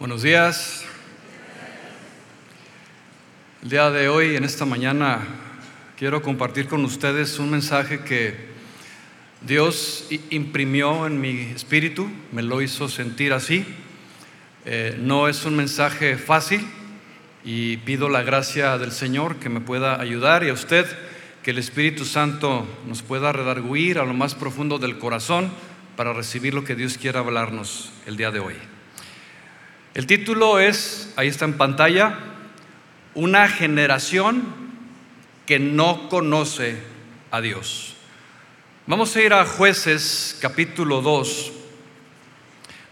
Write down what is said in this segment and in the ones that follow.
Buenos días. El día de hoy, en esta mañana, quiero compartir con ustedes un mensaje que Dios imprimió en mi espíritu, me lo hizo sentir así. Eh, no es un mensaje fácil y pido la gracia del Señor que me pueda ayudar y a usted que el Espíritu Santo nos pueda redarguir a lo más profundo del corazón para recibir lo que Dios quiera hablarnos el día de hoy. El título es, ahí está en pantalla, una generación que no conoce a Dios. Vamos a ir a jueces capítulo 2,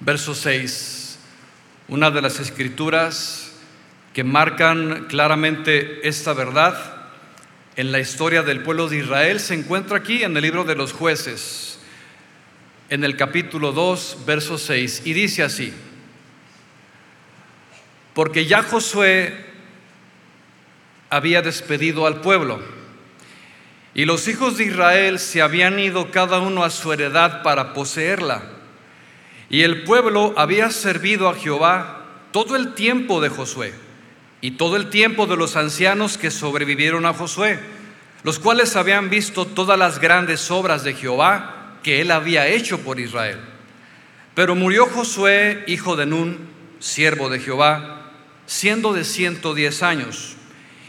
verso 6, una de las escrituras que marcan claramente esta verdad en la historia del pueblo de Israel se encuentra aquí en el libro de los jueces, en el capítulo 2, verso 6, y dice así, porque ya Josué había despedido al pueblo y los hijos de Israel se habían ido cada uno a su heredad para poseerla. Y el pueblo había servido a Jehová todo el tiempo de Josué y todo el tiempo de los ancianos que sobrevivieron a Josué, los cuales habían visto todas las grandes obras de Jehová que él había hecho por Israel. Pero murió Josué, hijo de Nun, siervo de Jehová, siendo de 110 años,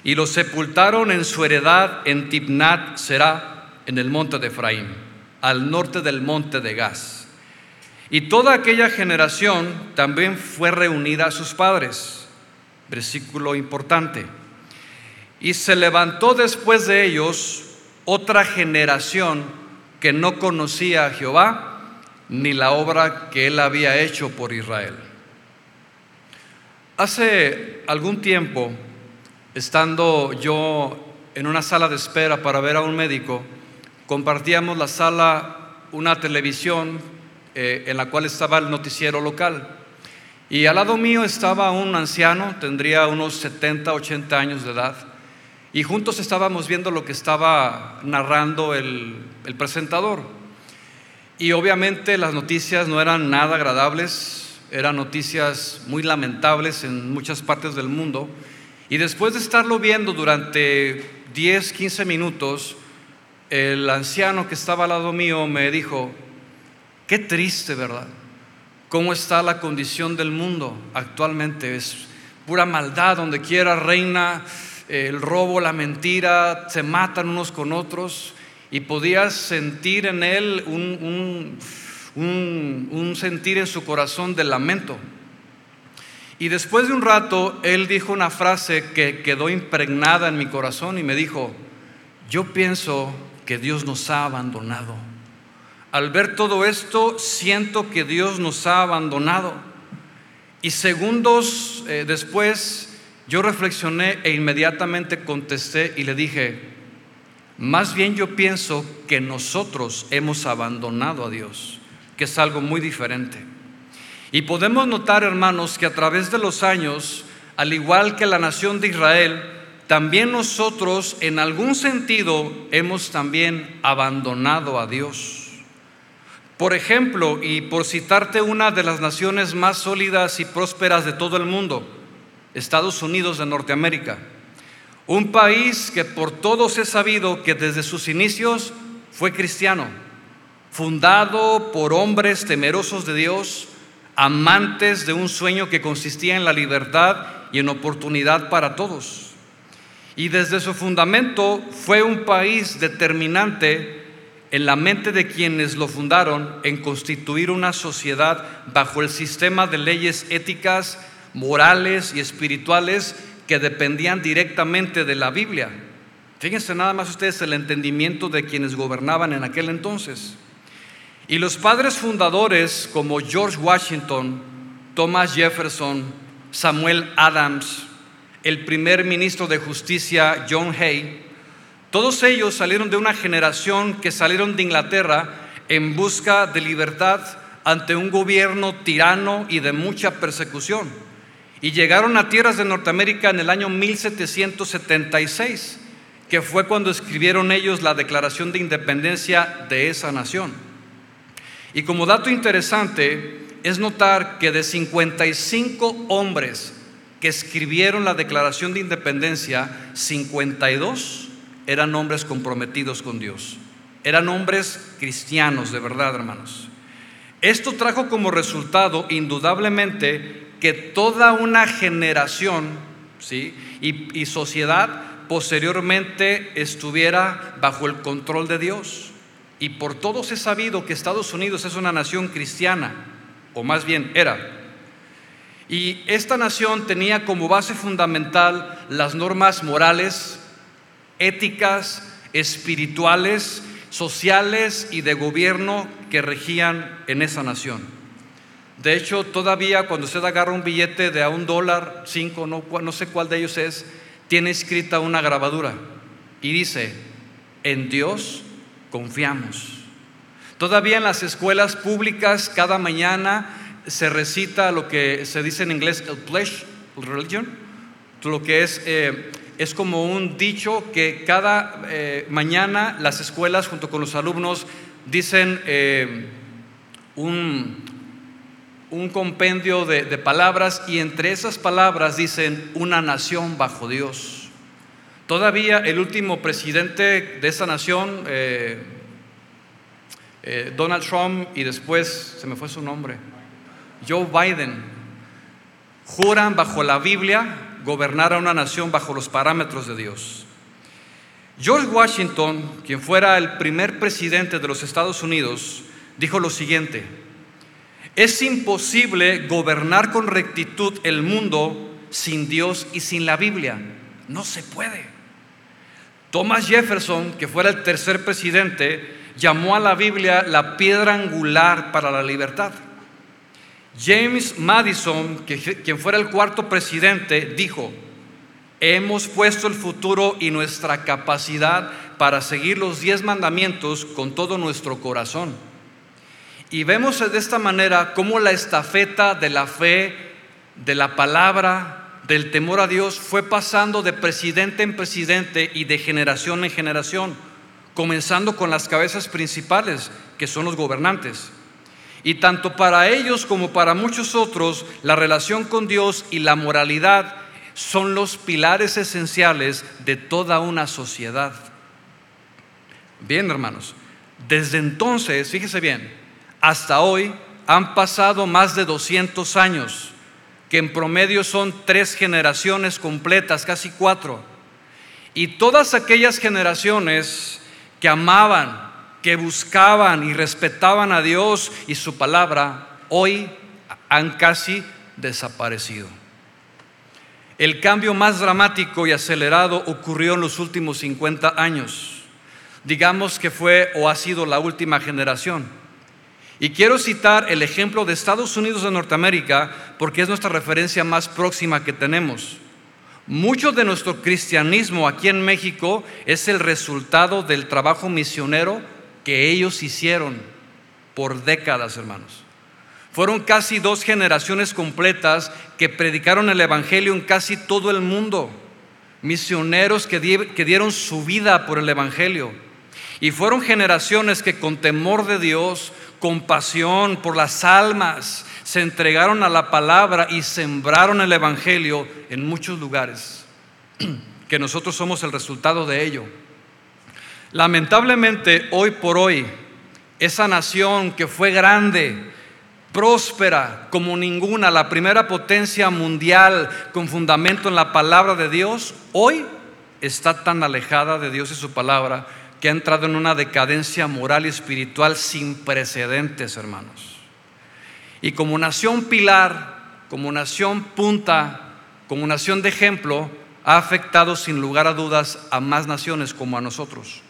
y lo sepultaron en su heredad en Tibnat Será, en el monte de Efraín, al norte del monte de Gaz. Y toda aquella generación también fue reunida a sus padres. Versículo importante. Y se levantó después de ellos otra generación que no conocía a Jehová ni la obra que él había hecho por Israel. Hace algún tiempo, estando yo en una sala de espera para ver a un médico, compartíamos la sala, una televisión eh, en la cual estaba el noticiero local. Y al lado mío estaba un anciano, tendría unos 70, 80 años de edad, y juntos estábamos viendo lo que estaba narrando el presentador. Y obviamente las noticias no eran nada agradables, eran noticias muy lamentables en muchas partes del mundo. Y después de estarlo viendo durante 10, 15 minutos, el anciano que estaba al lado mío me dijo, qué triste, ¿verdad? ¿Cómo está la condición del mundo actualmente? Es pura maldad, donde quiera reina el robo, la mentira, se matan unos con otros y podías sentir en él un un, sentir en su corazón de lamento. Y después de un rato, él dijo una frase que quedó impregnada en mi corazón y me dijo, yo pienso que Dios nos ha abandonado. Al ver todo esto, siento que Dios nos ha abandonado. Y segundos eh, después, yo reflexioné e inmediatamente contesté y le dije, más bien yo pienso que nosotros hemos abandonado a Dios que es algo muy diferente. Y podemos notar, hermanos, que a través de los años, al igual que la nación de Israel, también nosotros en algún sentido hemos también abandonado a Dios. Por ejemplo, y por citarte una de las naciones más sólidas y prósperas de todo el mundo, Estados Unidos de Norteamérica, un país que por todos he sabido que desde sus inicios fue cristiano fundado por hombres temerosos de Dios, amantes de un sueño que consistía en la libertad y en oportunidad para todos. Y desde su fundamento fue un país determinante en la mente de quienes lo fundaron en constituir una sociedad bajo el sistema de leyes éticas, morales y espirituales que dependían directamente de la Biblia. Fíjense nada más ustedes el entendimiento de quienes gobernaban en aquel entonces. Y los padres fundadores como George Washington, Thomas Jefferson, Samuel Adams, el primer ministro de justicia John Hay, todos ellos salieron de una generación que salieron de Inglaterra en busca de libertad ante un gobierno tirano y de mucha persecución. Y llegaron a tierras de Norteamérica en el año 1776, que fue cuando escribieron ellos la Declaración de Independencia de esa nación. Y como dato interesante, es notar que de 55 hombres que escribieron la Declaración de Independencia, 52 eran hombres comprometidos con Dios. Eran hombres cristianos, de verdad, hermanos. Esto trajo como resultado, indudablemente, que toda una generación ¿sí? y, y sociedad posteriormente estuviera bajo el control de Dios. Y por todos he sabido que Estados Unidos es una nación cristiana, o más bien era. Y esta nación tenía como base fundamental las normas morales, éticas, espirituales, sociales y de gobierno que regían en esa nación. De hecho, todavía cuando usted agarra un billete de a un dólar, cinco, no, no sé cuál de ellos es, tiene escrita una grabadura y dice, en Dios confiamos. Todavía en las escuelas públicas cada mañana se recita lo que se dice en inglés el pledge religion, lo que es, eh, es como un dicho que cada eh, mañana las escuelas junto con los alumnos dicen eh, un, un, compendio de, de palabras y entre esas palabras dicen una nación bajo Dios. Todavía el último presidente de esa nación, Donald Trump, y después se me fue su nombre, Joe Biden, juran bajo la Biblia gobernar a una nación bajo los parámetros de Dios. George Washington, quien fuera el primer presidente de los Estados Unidos, dijo lo siguiente, es imposible gobernar con rectitud el mundo sin Dios y sin la Biblia. No se puede. Thomas Jefferson, que fuera el tercer presidente, llamó a la Biblia la piedra angular para la libertad. James Madison, quien fuera el cuarto presidente, dijo, hemos puesto el futuro y nuestra capacidad para seguir los diez mandamientos con todo nuestro corazón. Y vemos de esta manera cómo la estafeta de la fe, de la palabra, del temor a Dios fue pasando de presidente en presidente y de generación en generación, comenzando con las cabezas principales, que son los gobernantes. Y tanto para ellos como para muchos otros, la relación con Dios y la moralidad son los pilares esenciales de toda una sociedad. Bien, hermanos, desde entonces, fíjese bien, hasta hoy han pasado más de 200 años, que en promedio son tres generaciones completas, casi cuatro. Y todas aquellas generaciones que amaban, que buscaban y respetaban a Dios y su palabra, hoy han casi desaparecido. El cambio más dramático y acelerado ocurrió en los últimos 50 años. Digamos que fue o ha sido la última generación. Y quiero citar el ejemplo de Estados Unidos de Norteamérica porque es nuestra referencia más próxima que tenemos. Mucho de nuestro cristianismo aquí en México es el resultado del trabajo misionero que ellos hicieron por décadas, hermanos. Fueron casi dos generaciones completas que predicaron el Evangelio en casi todo el mundo. Misioneros que, dieron su vida por el Evangelio. Y fueron generaciones que con temor de Dios, con pasión por las almas, se entregaron a la palabra y sembraron el Evangelio en muchos lugares. Que nosotros somos el resultado de ello. Lamentablemente, hoy por hoy, esa nación que fue grande, próspera como ninguna, la primera potencia mundial con fundamento en la palabra de Dios, hoy está tan alejada de Dios y su palabra que ha entrado en una decadencia moral y espiritual sin precedentes, hermanos. Y como nación pilar, como nación punta, como nación de ejemplo, ha afectado sin lugar a dudas a más naciones como a nosotros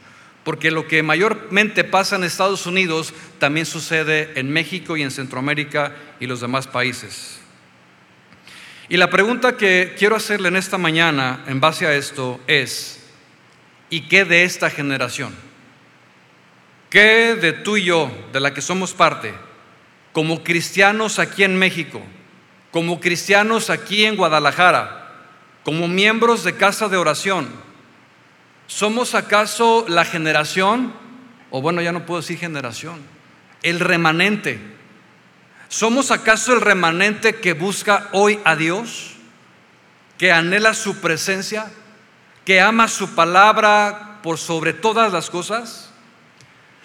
porque lo que mayormente pasa en Estados Unidos también sucede en México y en Centroamérica y los demás países. Y la pregunta que quiero hacerle en esta mañana en base a esto es, ¿y qué de esta generación? ¿Qué de tú y yo, de la que somos parte, como cristianos aquí en México, como cristianos aquí en Guadalajara, como miembros de casa de oración? ¿Somos acaso la generación, o bueno, ya no puedo decir generación, el remanente ¿Somos acaso el remanente que busca hoy a Dios? ¿Que anhela su presencia? ¿Que ama su palabra por sobre todas las cosas?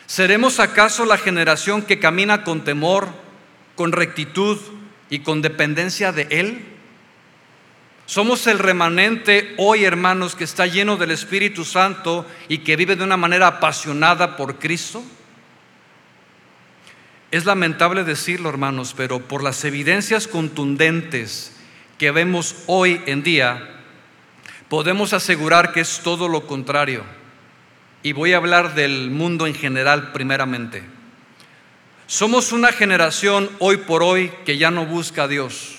¿Seremos acaso la generación que camina con temor, con rectitud y con dependencia de Él? Somos el remanente hoy, hermanos, que está lleno del Espíritu Santo y que vive de una manera apasionada por Cristo. Es lamentable decirlo, hermanos, pero por las evidencias contundentes que vemos hoy en día, podemos asegurar que es todo lo contrario. Y voy a hablar del mundo en general primeramente. Somos una generación hoy por hoy que ya no busca a Dios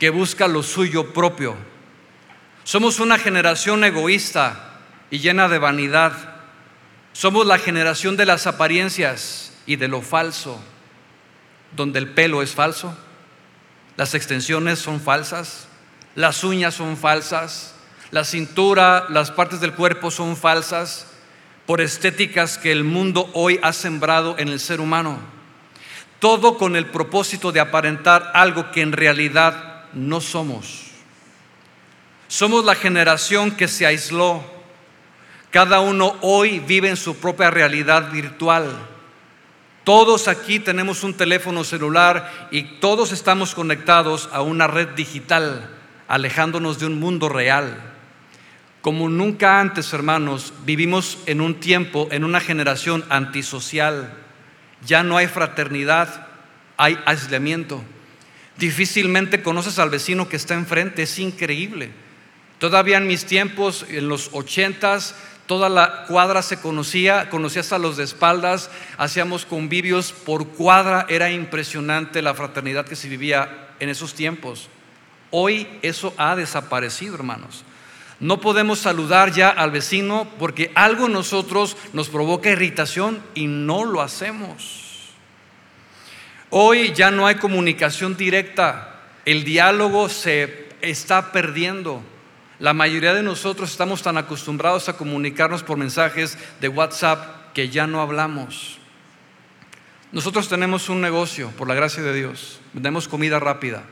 que busca lo suyo propio. Somos una generación egoísta y llena de vanidad. Somos la generación de las apariencias y de lo falso, donde el pelo es falso, las extensiones son falsas, las uñas son falsas, la cintura, las partes del cuerpo son falsas, por estéticas que el mundo hoy ha sembrado en el ser humano. Todo con el propósito de aparentar algo que en realidad no somos. Somos la generación que se aisló. Cada uno hoy vive en su propia realidad virtual. Todos aquí tenemos un teléfono celular y todos estamos conectados a una red digital, alejándonos de un mundo real. Como nunca antes, hermanos, vivimos en un tiempo, en una generación antisocial. Ya no hay fraternidad, hay aislamiento. Difícilmente conoces al vecino que está enfrente, es increíble. Todavía en mis tiempos, en los ochentas, toda la cuadra se conocía, conocías a los de espaldas, hacíamos convivios por cuadra, era impresionante la fraternidad que se vivía en esos tiempos. Hoy eso ha desaparecido, hermanos. No podemos saludar ya al vecino porque algo en nosotros nos provoca irritación y no lo hacemos. Hoy ya no hay comunicación directa, el diálogo se está perdiendo. La mayoría de nosotros estamos tan acostumbrados a comunicarnos por mensajes de WhatsApp que ya no hablamos. Nosotros tenemos un negocio, por la gracia de Dios, vendemos comida rápida.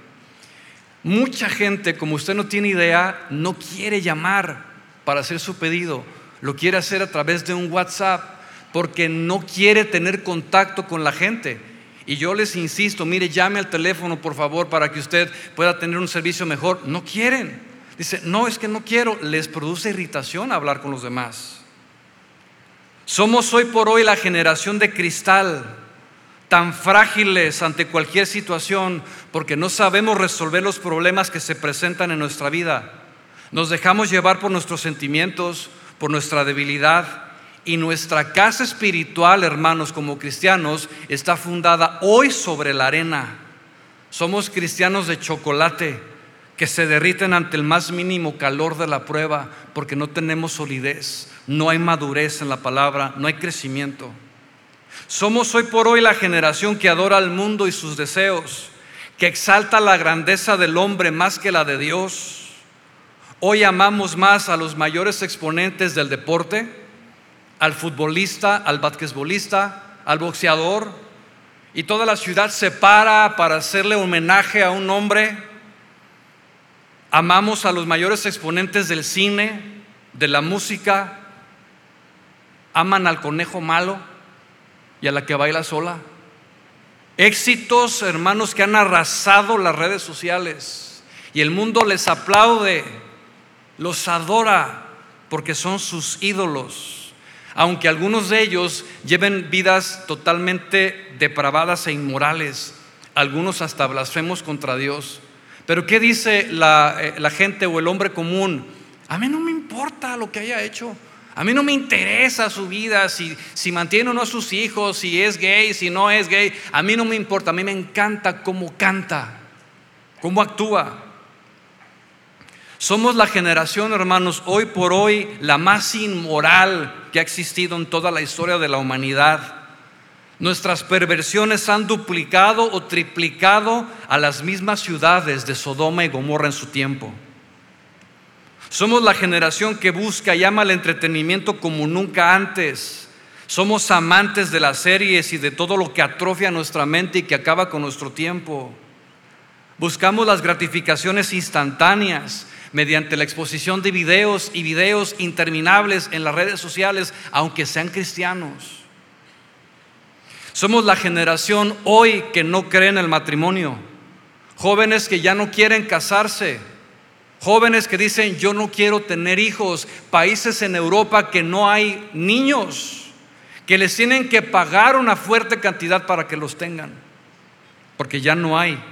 Mucha gente, como usted no tiene idea, no quiere llamar para hacer su pedido, lo quiere hacer a través de un WhatsApp porque no quiere tener contacto con la gente. Y yo les insisto, mire, llame al teléfono por favor para que usted pueda tener un servicio mejor. No quieren. Dice, no, es que no quiero. Les produce irritación hablar con los demás. Somos hoy por hoy la generación de cristal, tan frágiles ante cualquier situación porque no sabemos resolver los problemas que se presentan en nuestra vida. Nos dejamos llevar por nuestros sentimientos, por nuestra debilidad y nuestra casa espiritual, hermanos, como cristianos, está fundada hoy sobre la arena. Somos cristianos de chocolate que se derriten ante el más mínimo calor de la prueba porque no tenemos solidez, no hay madurez en la palabra, no hay crecimiento. Somos hoy por hoy la generación que adora al mundo y sus deseos, que exalta la grandeza del hombre más que la de Dios. Hoy amamos más a los mayores exponentes del deporte al futbolista, al basquetbolista, al boxeador, y toda la ciudad se para para hacerle homenaje a un hombre. Amamos a los mayores exponentes del cine, de la música, aman al conejo malo y a la que baila sola. Éxitos, hermanos, que han arrasado las redes sociales y el mundo les aplaude, los adora porque son sus ídolos aunque algunos de ellos lleven vidas totalmente depravadas e inmorales, algunos hasta blasfemos contra Dios. Pero ¿qué dice la, eh, gente o el hombre común? A mí no me importa lo que haya hecho. A mí no me interesa su vida, si, si mantiene o no a sus hijos, si es gay, si no es gay. A mí no me importa, a mí me encanta cómo canta, cómo actúa. Somos la generación, hermanos, hoy por hoy la más inmoral que ha existido en toda la historia de la humanidad. Nuestras perversiones han duplicado o triplicado a las mismas ciudades de Sodoma y Gomorra en su tiempo. Somos la generación que busca y ama el entretenimiento como nunca antes. Somos amantes de las series y de todo lo que atrofia nuestra mente y que acaba con nuestro tiempo. Buscamos las gratificaciones instantáneas mediante la exposición de videos y videos interminables en las redes sociales, aunque sean cristianos. Somos la generación hoy que no cree en el matrimonio, jóvenes que ya no quieren casarse, jóvenes que dicen yo no quiero tener hijos, países en Europa que no hay niños, que les tienen que pagar una fuerte cantidad para que los tengan, porque ya no hay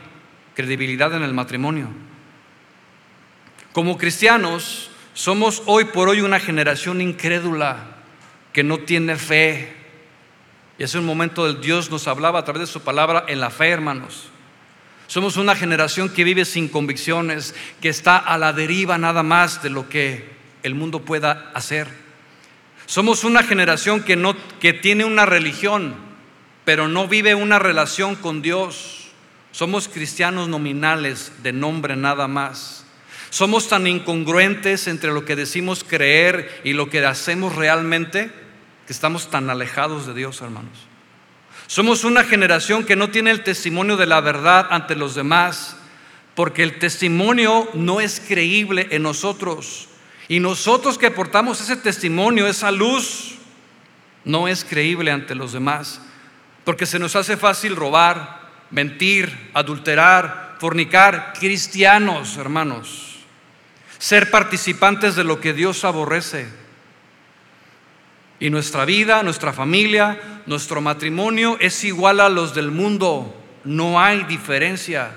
credibilidad en el matrimonio. Como cristianos, somos hoy por hoy una generación incrédula que no tiene fe. Y hace un momento Dios nos hablaba a través de su palabra en la fe, hermanos. Somos una generación que vive sin convicciones, que está a la deriva nada más de lo que el mundo pueda hacer. Somos una generación que, no, que tiene una religión, pero no vive una relación con Dios. Somos cristianos nominales de nombre nada más. Somos tan incongruentes entre lo que decimos creer y lo que hacemos realmente que estamos tan alejados de Dios, hermanos. Somos una generación que no tiene el testimonio de la verdad ante los demás, porque el testimonio no es creíble en nosotros. Y nosotros que portamos ese testimonio, esa luz, no es creíble ante los demás, porque se nos hace fácil robar, mentir, adulterar, fornicar, cristianos, hermanos ser participantes de lo que Dios aborrece. Y nuestra vida, nuestra familia, nuestro matrimonio es igual a los del mundo. No hay diferencia.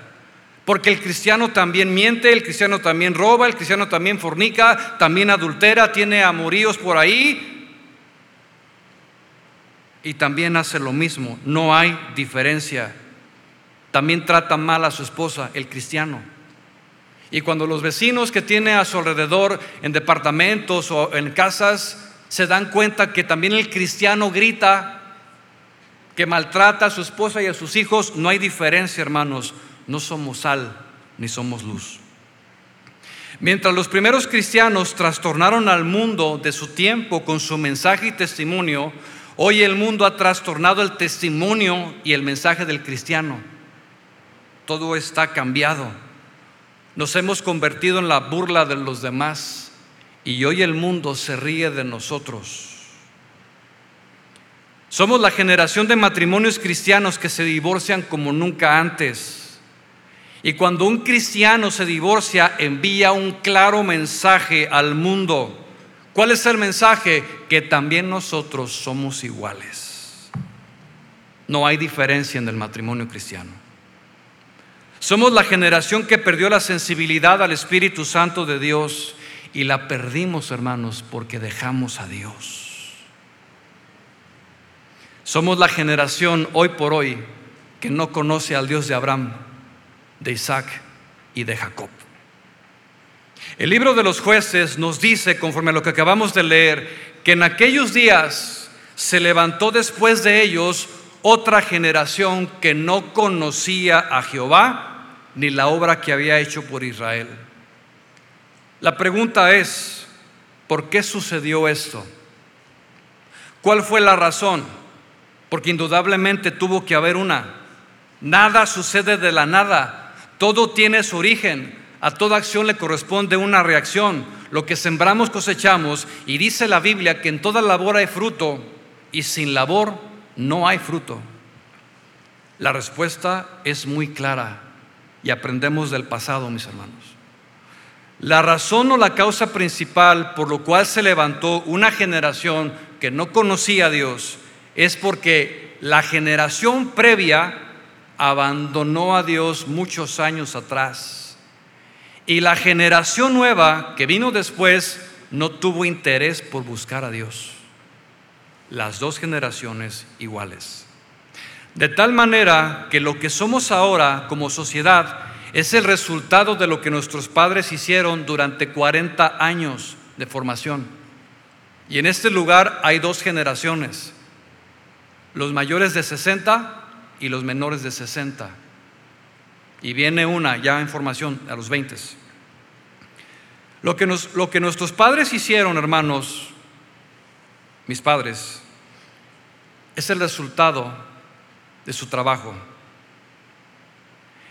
Porque el cristiano también miente, el cristiano también roba, el cristiano también fornica, también adultera, tiene amoríos por ahí. Y también hace lo mismo. No hay diferencia. También trata mal a su esposa, el cristiano. Y cuando los vecinos que tiene a su alrededor en departamentos o en casas se dan cuenta que también el cristiano grita, que maltrata a su esposa y a sus hijos, no hay diferencia, hermanos. No somos sal ni somos luz. Mientras los primeros cristianos trastornaron al mundo de su tiempo con su mensaje y testimonio, hoy el mundo ha trastornado el testimonio y el mensaje del cristiano. Todo está cambiado. Nos hemos convertido en la burla de los demás y hoy el mundo se ríe de nosotros. Somos la generación de matrimonios cristianos que se divorcian como nunca antes. Y cuando un cristiano se divorcia, envía un claro mensaje al mundo. ¿Cuál es el mensaje? Que también nosotros somos iguales. No hay diferencia en el matrimonio cristiano. Somos la generación que perdió la sensibilidad al Espíritu Santo de Dios y la perdimos, hermanos, porque dejamos a Dios. Somos la generación hoy por hoy que no conoce al Dios de Abraham, de Isaac y de Jacob. El libro de los jueces nos dice, conforme a lo que acabamos de leer, que en aquellos días se levantó después de ellos otra generación que no conocía a Jehová ni la obra que había hecho por Israel. La pregunta es, ¿por qué sucedió esto? ¿Cuál fue la razón? Porque indudablemente tuvo que haber una. Nada sucede de la nada, todo tiene su origen, a toda acción le corresponde una reacción. Lo que sembramos cosechamos y dice la Biblia que en toda labor hay fruto y sin labor no hay fruto. La respuesta es muy clara y aprendemos del pasado, mis hermanos. La razón o la causa principal por lo cual se levantó una generación que no conocía a Dios es porque la generación previa abandonó a Dios muchos años atrás. Y la generación nueva que vino después no tuvo interés por buscar a Dios. Las dos generaciones iguales. De tal manera que lo que somos ahora como sociedad es el resultado de lo que nuestros padres hicieron durante 40 años de formación. Y en este lugar hay dos generaciones, los mayores de 60 y los menores de 60. Y viene una ya en formación a los 20. Lo que, lo que nuestros padres hicieron, hermanos, mis padres, es el resultado de su trabajo.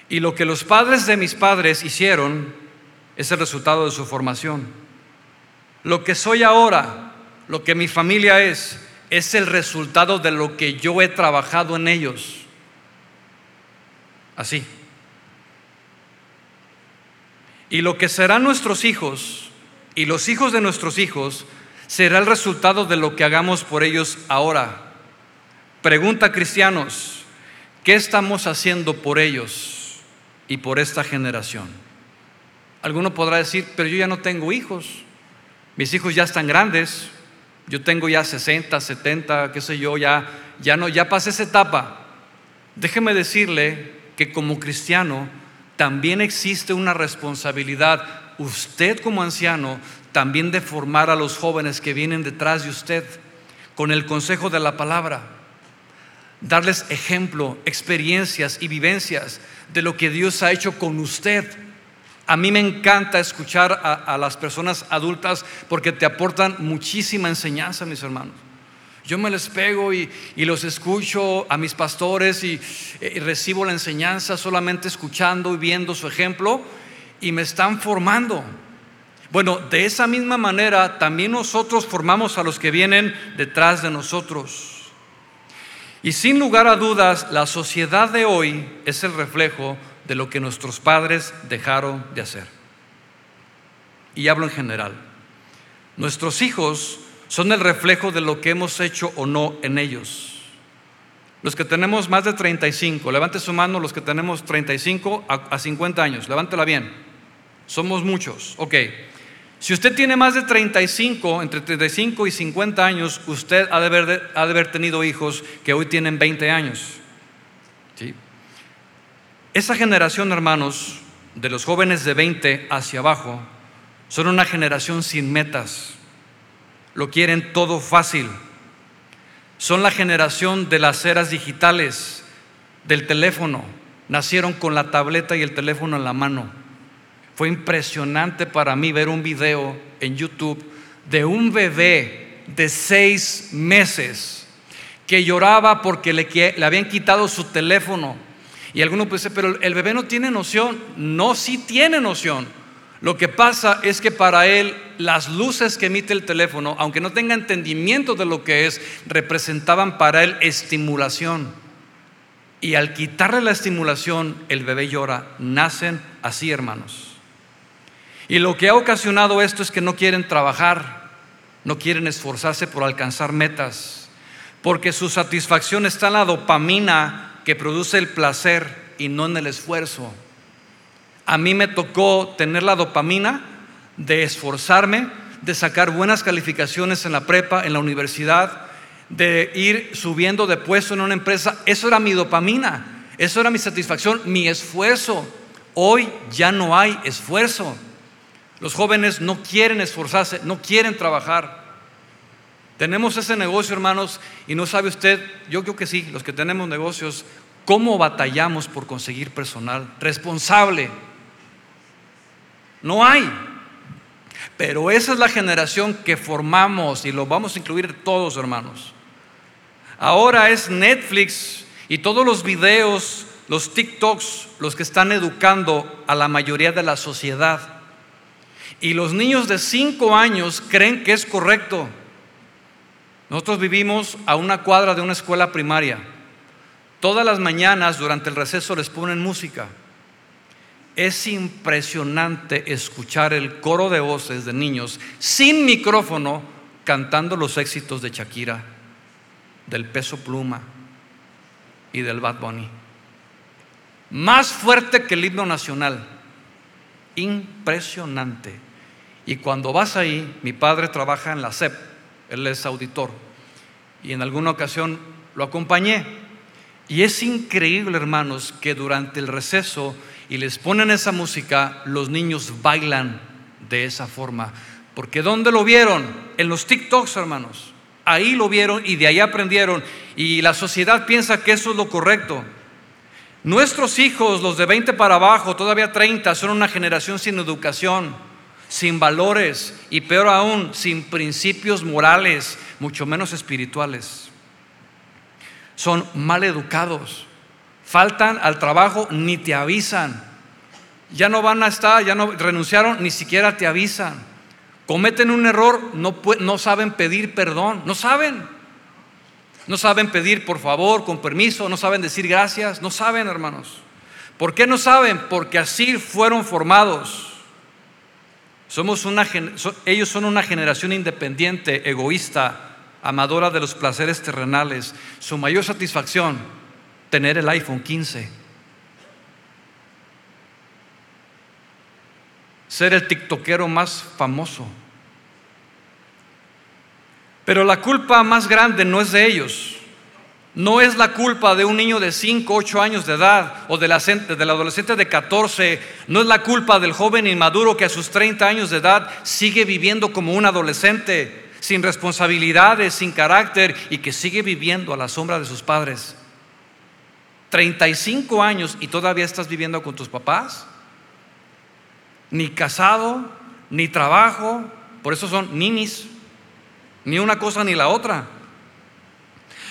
Y lo que los padres de mis padres hicieron es el resultado de su formación. Lo que soy ahora, lo que mi familia es, es el resultado de lo que yo he trabajado en ellos. Así. Y lo que serán nuestros hijos y los hijos de nuestros hijos será el resultado de lo que hagamos por ellos ahora. Pregunta cristianos, ¿qué estamos haciendo por ellos y por esta generación? Alguno podrá decir, pero yo ya no tengo hijos, mis hijos ya están grandes, yo tengo ya 60, 70, qué sé yo, ya, ya no, ya pasé esa etapa. Déjeme decirle que como cristiano también existe una responsabilidad, usted como anciano, también de formar a los jóvenes que vienen detrás de usted con el consejo de la palabra. Darles ejemplo, experiencias y vivencias de lo que Dios ha hecho con usted a mí me encanta escuchar a, las personas adultas porque te aportan muchísima enseñanza, mis hermanos. Yo me les pego y, los escucho a mis pastores y, y, recibo la enseñanza solamente escuchando y viendo su ejemplo y me están formando. Bueno, de esa misma manera también nosotros formamos a los que vienen detrás de nosotros. Y sin lugar a dudas, la sociedad de hoy es el reflejo de lo que nuestros padres dejaron de hacer. Y hablo en general. Nuestros hijos son el reflejo de lo que hemos hecho o no en ellos. Los que tenemos más de 35, levante su mano los que tenemos 35 a, 50 años, levántela bien. Somos muchos, ok. Si usted tiene más de 35, entre 35 y 50 años, usted ha de haber, tenido hijos que hoy tienen 20 años. ¿Sí? Esa generación, hermanos, de los jóvenes de 20 hacia abajo, son una generación sin metas. Lo quieren todo fácil. Son la generación de las eras digitales, del teléfono. Nacieron con la tableta y el teléfono en la mano. Fue impresionante para mí ver un video en YouTube de un bebé de seis meses que lloraba porque le, habían quitado su teléfono y alguno puede decir, pero el bebé no tiene noción. No, sí tiene noción. Lo que pasa es que para él las luces que emite el teléfono, aunque no tenga entendimiento de lo que es, representaban para él estimulación. Y al quitarle la estimulación, el bebé llora. Nacen así, hermanos. Y lo que ha ocasionado esto es que no quieren trabajar, no quieren esforzarse por alcanzar metas, porque su satisfacción está en la dopamina que produce el placer y no en el esfuerzo. A mí me tocó tener la dopamina de esforzarme, de sacar buenas calificaciones en la prepa, en la universidad, de ir subiendo de puesto en una empresa. Eso era mi dopamina, eso era mi satisfacción, mi esfuerzo. Hoy ya no hay esfuerzo. Los jóvenes no quieren esforzarse, no quieren trabajar. Tenemos ese negocio, hermanos, y no sabe usted, yo creo que sí, los que tenemos negocios, cómo batallamos por conseguir personal responsable. No hay. Pero esa es la generación que formamos y lo vamos a incluir todos, hermanos. Ahora es Netflix y todos los videos, los TikToks, los que están educando a la mayoría de la sociedad. Y los niños de 5 años creen que es correcto. Nosotros vivimos a una cuadra de una escuela primaria. Todas las mañanas durante el receso les ponen música. Es impresionante escuchar el coro de voces de niños sin micrófono cantando los éxitos de Shakira, del peso pluma y del Bad Bunny. Más fuerte que el himno nacional. Impresionante. Y cuando vas ahí, mi padre trabaja en la SEP, él es auditor. Y en alguna ocasión lo acompañé. Y es increíble, hermanos, que durante el receso y les ponen esa música, los niños bailan de esa forma. Porque ¿dónde lo vieron? En los TikToks, hermanos. Ahí lo vieron y de ahí aprendieron. Y la sociedad piensa que eso es lo correcto. Nuestros hijos, los de 20 para abajo, todavía 30, son una generación sin educación sin valores y peor aún, sin principios morales, mucho menos espirituales. son mal educados, faltan al trabajo, ni te avisan. Ya no van a estar, ya no renunciaron, ni siquiera te avisan. Cometen un error, no, no saben pedir perdón, no saben. No saben pedir por favor, con permiso, no saben decir gracias, no saben, hermanos. ¿Por qué no saben? Porque así fueron formados. Somos una, ellos son una generación independiente, egoísta, amadora de los placeres terrenales. Su mayor satisfacción, tener el iPhone 15. Ser el tiktokero más famoso. Pero la culpa más grande no es de ellos. No es la culpa de un niño de 5, 8 años de edad o del adolescente de 14. No es la culpa del joven inmaduro que a sus 30 años de edad sigue viviendo como un adolescente, sin responsabilidades, sin carácter y que sigue viviendo a la sombra de sus padres. 35 años y todavía estás viviendo con tus papás. Ni casado, ni trabajo. Por eso son ninis. Ni una cosa ni la otra.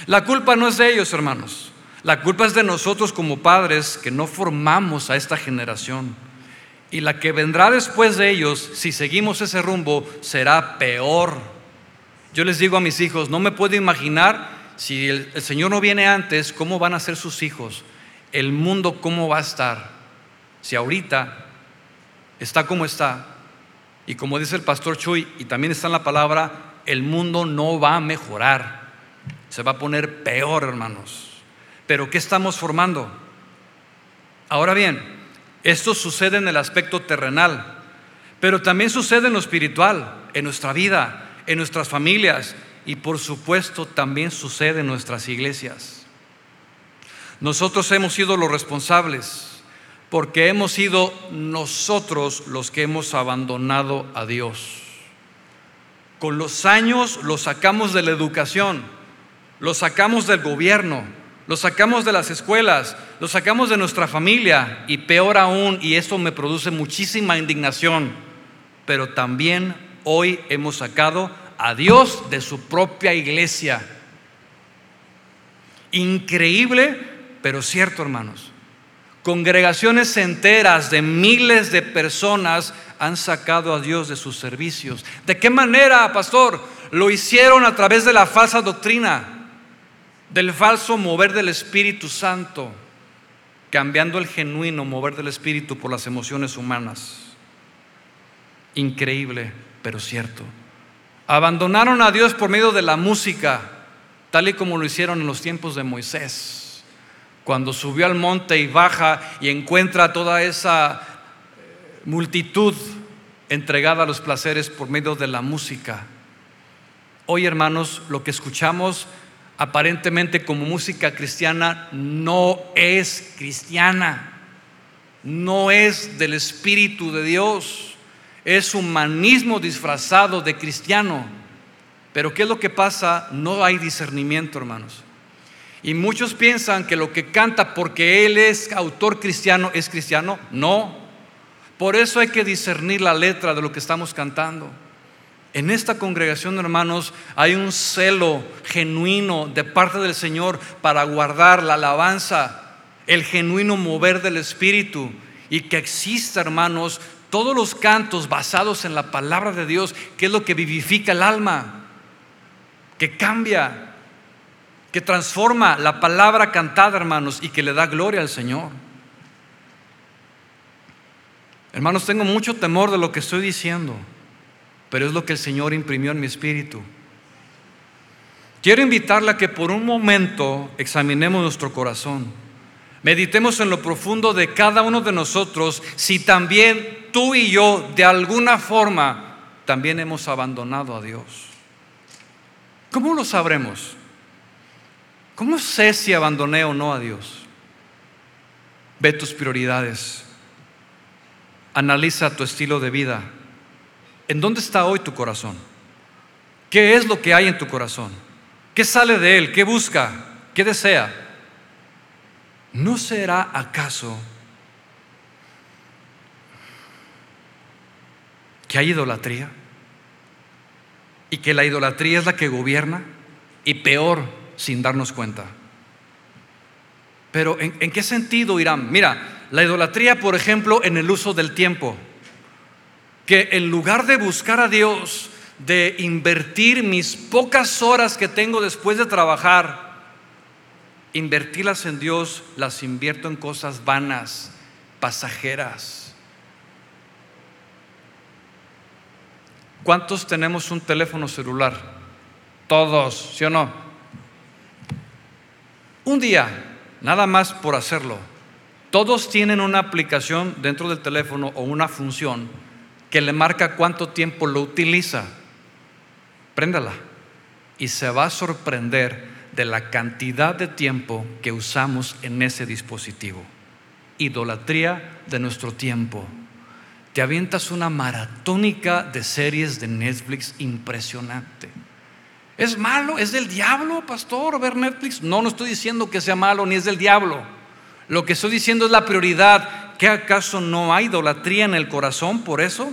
La culpa no es de ellos, hermanos. La culpa es de nosotros como padres que no formamos a esta generación. Y la que vendrá después de ellos, si seguimos ese rumbo, será peor. Yo les digo a mis hijos, no me puedo imaginar si el, Señor no viene antes, cómo van a ser sus hijos. El mundo, cómo va a estar. Si ahorita está como está, y como dice el pastor Chuy, y también está en la palabra, el mundo no va a mejorar. Se va a poner peor, hermanos. Pero ¿qué estamos formando? Ahora bien, esto sucede en el aspecto terrenal, pero también sucede en lo espiritual, en nuestra vida, en nuestras familias y por supuesto también sucede en nuestras iglesias. Nosotros hemos sido los responsables porque hemos sido nosotros los que hemos abandonado a Dios. Con los años lo sacamos de la educación lo sacamos del gobierno, lo sacamos de las escuelas, lo sacamos de nuestra familia y peor aún, y esto me produce muchísima indignación, pero también hoy hemos sacado a Dios de su propia iglesia. Increíble, pero cierto, hermanos. Congregaciones enteras de miles de personas han sacado a Dios de sus servicios. ¿De qué manera, pastor? Lo hicieron a través de la falsa doctrina del falso mover del Espíritu Santo, cambiando el genuino mover del Espíritu por las emociones humanas. Increíble, pero cierto. Abandonaron a Dios por medio de la música, tal y como lo hicieron en los tiempos de Moisés, cuando subió al monte y baja y encuentra toda esa eh, multitud entregada a los placeres por medio de la música. Hoy, hermanos, lo que escuchamos aparentemente como música cristiana no es cristiana, no es del Espíritu de Dios, es humanismo disfrazado de cristiano. Pero ¿qué es lo que pasa? No hay discernimiento, hermanos. Y muchos piensan que lo que canta porque él es autor cristiano es cristiano. No. Por eso hay que discernir la letra de lo que estamos cantando. En esta congregación, hermanos, hay un celo genuino de parte del Señor para guardar la alabanza, el genuino mover del Espíritu y que exista, hermanos, todos los cantos basados en la palabra de Dios, que es lo que vivifica el alma, que cambia, que transforma la palabra cantada, hermanos, y que le da gloria al Señor. Hermanos, tengo mucho temor de lo que estoy diciendo pero es lo que el Señor imprimió en mi espíritu. Quiero invitarla a que por un momento examinemos nuestro corazón. Meditemos en lo profundo de cada uno de nosotros si también tú y yo de alguna forma también hemos abandonado a Dios. ¿Cómo lo sabremos? ¿Cómo sé si abandoné o no a Dios? Ve tus prioridades. Analiza tu estilo de vida. ¿En dónde está hoy tu corazón? ¿Qué es lo que hay en tu corazón? ¿Qué sale de él? ¿Qué busca? ¿Qué desea? ¿No será acaso que hay idolatría? Y que la idolatría es la que gobierna y peor sin darnos cuenta. Pero ¿en, ¿en, qué sentido, Irán? Mira, la idolatría, por ejemplo, en el uso del tiempo. Que en lugar de buscar a Dios, de invertir mis pocas horas que tengo después de trabajar, invertirlas en Dios, las invierto en cosas vanas, pasajeras. ¿Cuántos tenemos un teléfono celular? Todos, ¿sí o no? Un día, nada más por hacerlo, todos tienen una aplicación dentro del teléfono o una función que le marca cuánto tiempo lo utiliza. Préndala y se va a sorprender de la cantidad de tiempo que usamos en ese dispositivo. Idolatría de nuestro tiempo. Te avientas una maratónica de series de Netflix impresionante. ¿Es malo? ¿Es del diablo, pastor, ver Netflix? No, no estoy diciendo que sea malo ni es del diablo. Lo que estoy diciendo es la prioridad. ¿Qué acaso no hay idolatría en el corazón por eso?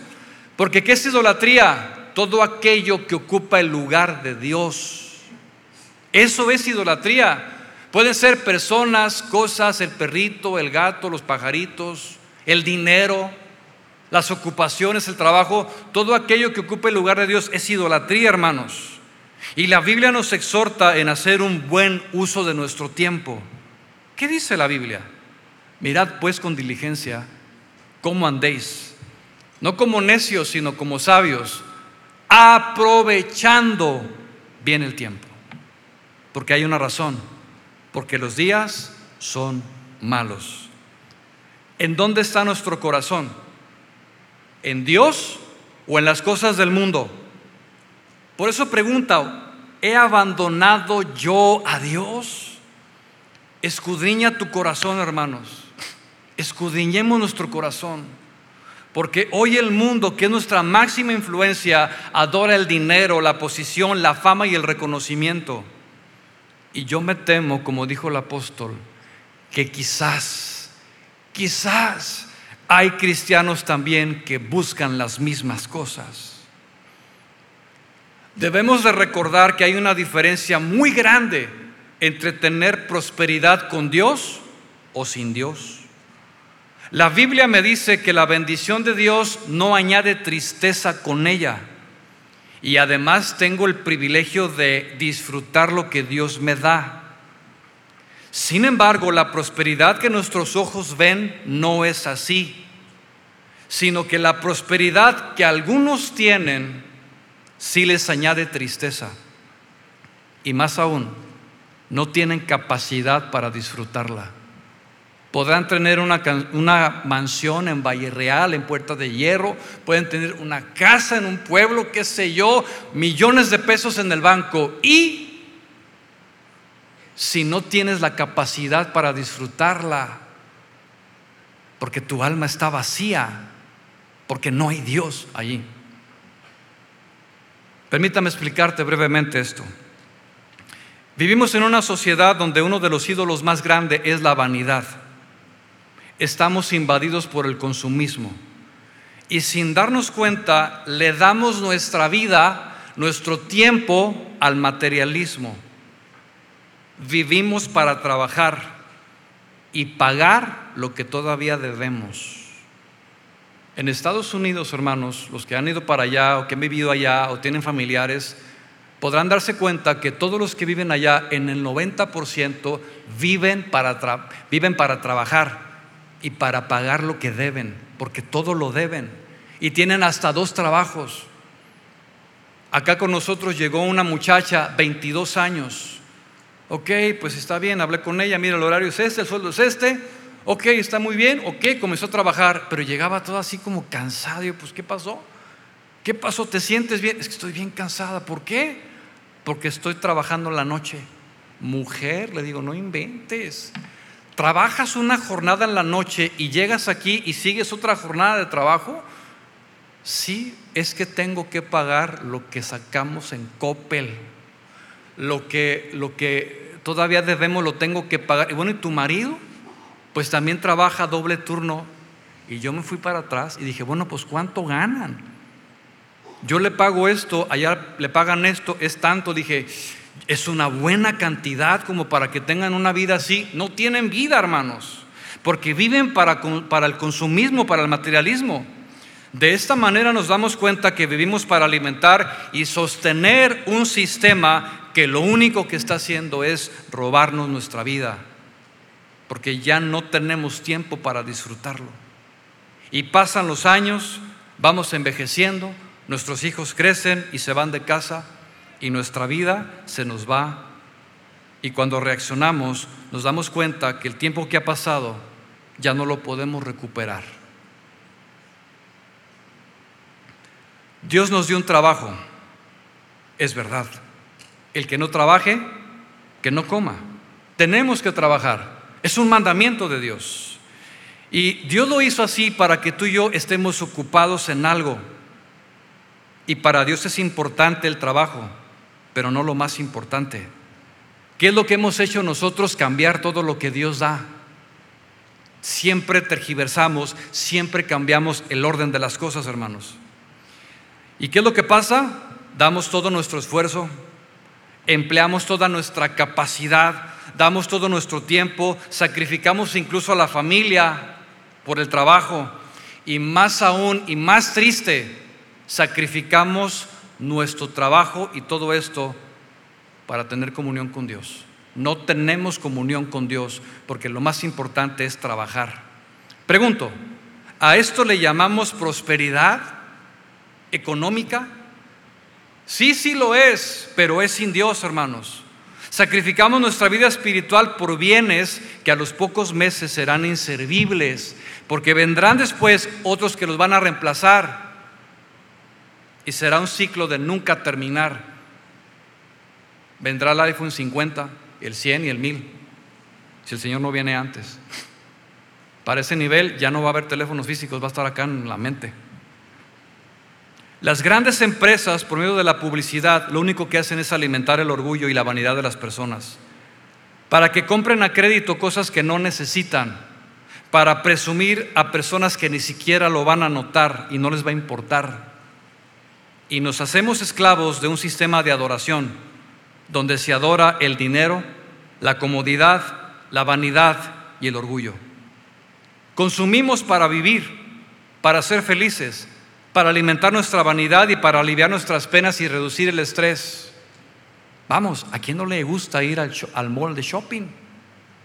Porque ¿qué es idolatría? Todo aquello que ocupa el lugar de Dios. Eso es idolatría. Pueden ser personas, cosas, el perrito, el gato, los pajaritos, el dinero, las ocupaciones, el trabajo, todo aquello que ocupe el lugar de Dios es idolatría, hermanos. Y la Biblia nos exhorta en hacer un buen uso de nuestro tiempo. ¿Qué dice la Biblia? Mirad pues con diligencia cómo andéis, no como necios, sino como sabios, aprovechando bien el tiempo. Porque hay una razón, porque los días son malos. ¿En dónde está nuestro corazón? ¿En Dios o en las cosas del mundo? Por eso pregunta, ¿he abandonado yo a Dios? Escudriña tu corazón, hermanos. Escudriñemos nuestro corazón. Porque hoy el mundo, que es nuestra máxima influencia, adora el dinero, la posición, la fama y el reconocimiento. Y yo me temo, como dijo el apóstol, que quizás, quizás hay cristianos también que buscan las mismas cosas. Debemos de recordar que hay una diferencia muy grande entre tener prosperidad con Dios o sin Dios. La Biblia me dice que la bendición de Dios no añade tristeza con ella y además tengo el privilegio de disfrutar lo que Dios me da. Sin embargo, la prosperidad que nuestros ojos ven no es así, sino que la prosperidad que algunos tienen sí les añade tristeza. Y más aún, no tienen capacidad para disfrutarla. Podrán tener una, mansión en Valle Real, en Puerta de Hierro, pueden tener una casa en un pueblo, qué sé yo, millones de pesos en el banco. Y si no tienes la capacidad para disfrutarla, porque tu alma está vacía, porque no hay Dios allí. Permítame explicarte brevemente esto. Vivimos en una sociedad donde uno de los ídolos más grandes es la vanidad estamos invadidos por el consumismo. Y sin darnos cuenta, le damos nuestra vida, nuestro tiempo al materialismo. Vivimos para trabajar y pagar lo que todavía debemos. En Estados Unidos, hermanos, los que han ido para allá o que han vivido allá o tienen familiares, podrán darse cuenta que todos los que viven allá, en el 90%, viven para, viven para trabajar y para pagar lo que deben, porque todo lo deben. Y tienen hasta dos trabajos. Acá con nosotros llegó una muchacha, 22 años. Ok, pues está bien, hablé con ella, mira, el horario es este, el sueldo es este. Ok, está muy bien, ok, comenzó a trabajar, pero llegaba todo así como cansado. Yo, pues, ¿qué pasó? ¿Qué pasó? ¿Te sientes bien? Es que estoy bien cansada. ¿Por qué? Porque estoy trabajando la noche. Mujer, le digo, no inventes trabajas una jornada en la noche y llegas aquí y sigues otra jornada de trabajo, sí, es que tengo que pagar lo que sacamos en Coppel, lo que, lo que todavía debemos lo tengo que pagar. Y bueno, ¿y tu marido? Pues también trabaja doble turno. Y yo me fui para atrás y dije, bueno, pues ¿cuánto ganan? Yo le pago esto, allá le pagan esto, es tanto. Dije, es una buena cantidad como para que tengan una vida así. No tienen vida, hermanos, porque viven para, para el consumismo, para el materialismo. De esta manera nos damos cuenta que vivimos para alimentar y sostener un sistema que lo único que está haciendo es robarnos nuestra vida, porque ya no tenemos tiempo para disfrutarlo. Y pasan los años, vamos envejeciendo, nuestros hijos crecen y se van de casa y nuestra vida se nos va. Y cuando reaccionamos nos damos cuenta que el tiempo que ha pasado ya no lo podemos recuperar. Dios nos dio un trabajo, es verdad. El que no trabaje, que no coma. Tenemos que trabajar. Es un mandamiento de Dios. Y Dios lo hizo así para que tú y yo estemos ocupados en algo. Y para Dios es importante el trabajo, pero no lo más importante. ¿Qué es lo que hemos hecho nosotros? Cambiar todo lo que Dios da. Siempre tergiversamos, siempre cambiamos el orden de las cosas, hermanos. ¿Y qué es lo que pasa? Damos todo nuestro esfuerzo, empleamos toda nuestra capacidad, damos todo nuestro tiempo, sacrificamos incluso a la familia por el trabajo y más aún y más triste, sacrificamos nuestro trabajo y todo esto para tener comunión con Dios. No tenemos comunión con Dios porque lo más importante es trabajar. Pregunto, ¿a esto le llamamos prosperidad? económica? Sí, sí lo es, pero es sin Dios, hermanos. Sacrificamos nuestra vida espiritual por bienes que a los pocos meses serán inservibles, porque vendrán después otros que los van a reemplazar y será un ciclo de nunca terminar. Vendrá el iPhone 50, el 100 y el 1000, si el Señor no viene antes. Para ese nivel ya no va a haber teléfonos físicos, va a estar acá en la mente. Las grandes empresas, por medio de la publicidad, lo único que hacen es alimentar el orgullo y la vanidad de las personas, para que compren a crédito cosas que no necesitan, para presumir a personas que ni siquiera lo van a notar y no les va a importar. Y nos hacemos esclavos de un sistema de adoración, donde se adora el dinero, la comodidad, la vanidad y el orgullo. Consumimos para vivir, para ser felices, para alimentar nuestra vanidad y para aliviar nuestras penas y reducir el estrés. Vamos, ¿a quién no le gusta ir al, al mall de shopping?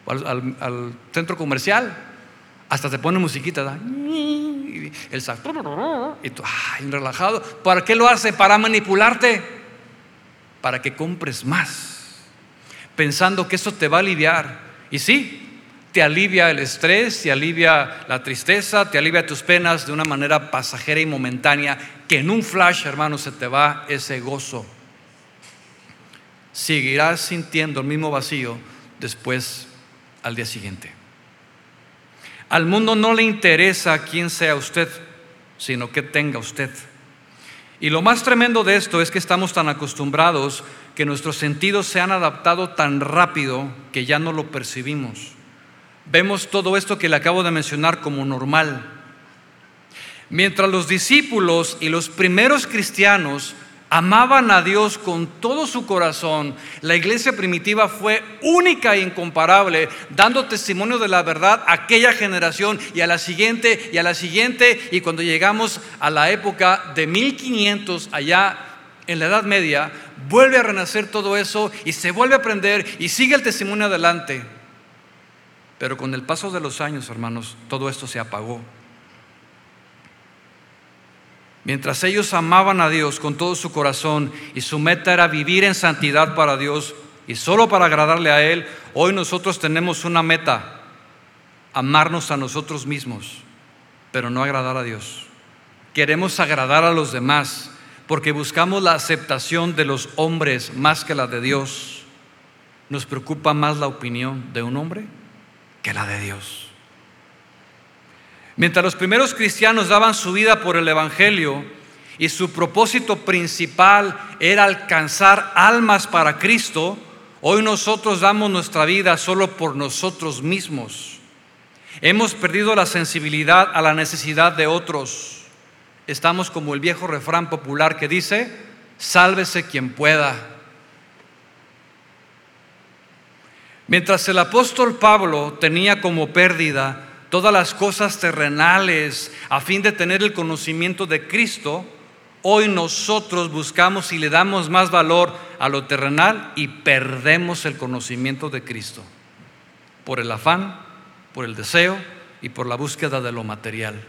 Al, centro comercial. Hasta te pone musiquita, ¿da? el saco, y tú, ay, relajado. ¿Para qué lo hace? Para manipularte, para que compres más, pensando que eso te va a aliviar. Y sí, te alivia el estrés, te alivia la tristeza, te alivia tus penas de una manera pasajera y momentánea, que en un flash, hermano, se te va ese gozo. Seguirás sintiendo el mismo vacío después al día siguiente. Al mundo no le interesa quién sea usted, sino que tenga usted. Y lo más tremendo de esto es que estamos tan acostumbrados que nuestros sentidos se han adaptado tan rápido que ya no lo percibimos vemos todo esto que le acabo de mencionar como normal. Mientras los discípulos y los primeros cristianos amaban a Dios con todo su corazón, la iglesia primitiva fue única e incomparable, dando testimonio de la verdad a aquella generación y a la siguiente y a la siguiente. Y cuando llegamos a la época de 1500 allá en la Edad Media, vuelve a renacer todo eso y se vuelve a aprender y sigue el testimonio adelante. Pero con el paso de los años, hermanos, todo esto se apagó. Mientras ellos amaban a Dios con todo su corazón y su meta era vivir en santidad para Dios y solo para agradarle a Él, hoy nosotros tenemos una meta, amarnos a nosotros mismos, pero no agradar a Dios. Queremos agradar a los demás porque buscamos la aceptación de los hombres más que la de Dios. ¿Nos preocupa más la opinión de un hombre? que la de Dios. Mientras los primeros cristianos daban su vida por el Evangelio y su propósito principal era alcanzar almas para Cristo, hoy nosotros damos nuestra vida solo por nosotros mismos. Hemos perdido la sensibilidad a la necesidad de otros. Estamos como el viejo refrán popular que dice, sálvese quien pueda. Mientras el apóstol Pablo tenía como pérdida todas las cosas terrenales a fin de tener el conocimiento de Cristo, hoy nosotros buscamos y le damos más valor a lo terrenal y perdemos el conocimiento de Cristo por el afán, por el deseo y por la búsqueda de lo material.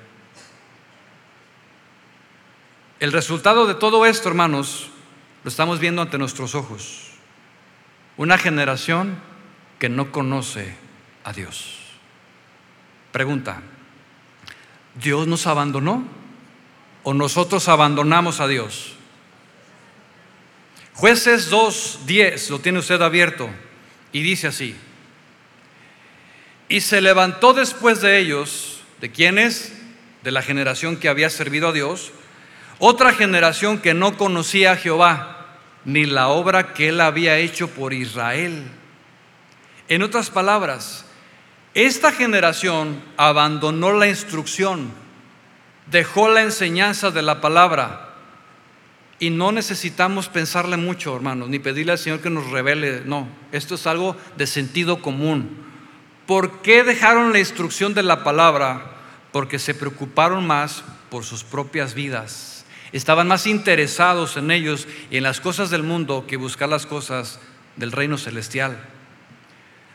El resultado de todo esto, hermanos, lo estamos viendo ante nuestros ojos. Una generación que no conoce a Dios. Pregunta, ¿Dios nos abandonó o nosotros abandonamos a Dios? Jueces 2.10, lo tiene usted abierto, y dice así, y se levantó después de ellos, ¿de quiénes? De la generación que había servido a Dios, otra generación que no conocía a Jehová, ni la obra que él había hecho por Israel. En otras palabras, esta generación abandonó la instrucción, dejó la enseñanza de la palabra. Y no necesitamos pensarle mucho, hermanos, ni pedirle al Señor que nos revele. No, esto es algo de sentido común. ¿Por qué dejaron la instrucción de la palabra? Porque se preocuparon más por sus propias vidas. Estaban más interesados en ellos y en las cosas del mundo que buscar las cosas del reino celestial.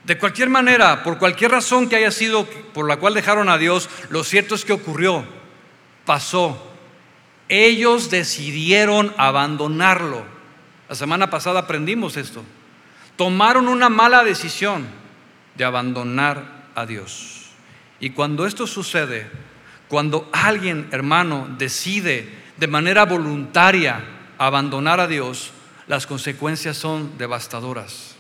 De cualquier manera, por cualquier razón que haya sido por la cual dejaron a Dios, lo cierto es que ocurrió, pasó. Ellos decidieron abandonarlo. La semana pasada aprendimos esto. Tomaron una mala decisión de abandonar a Dios. Y cuando esto sucede, cuando alguien, hermano, decide de manera voluntaria abandonar a Dios, las consecuencias son devastadoras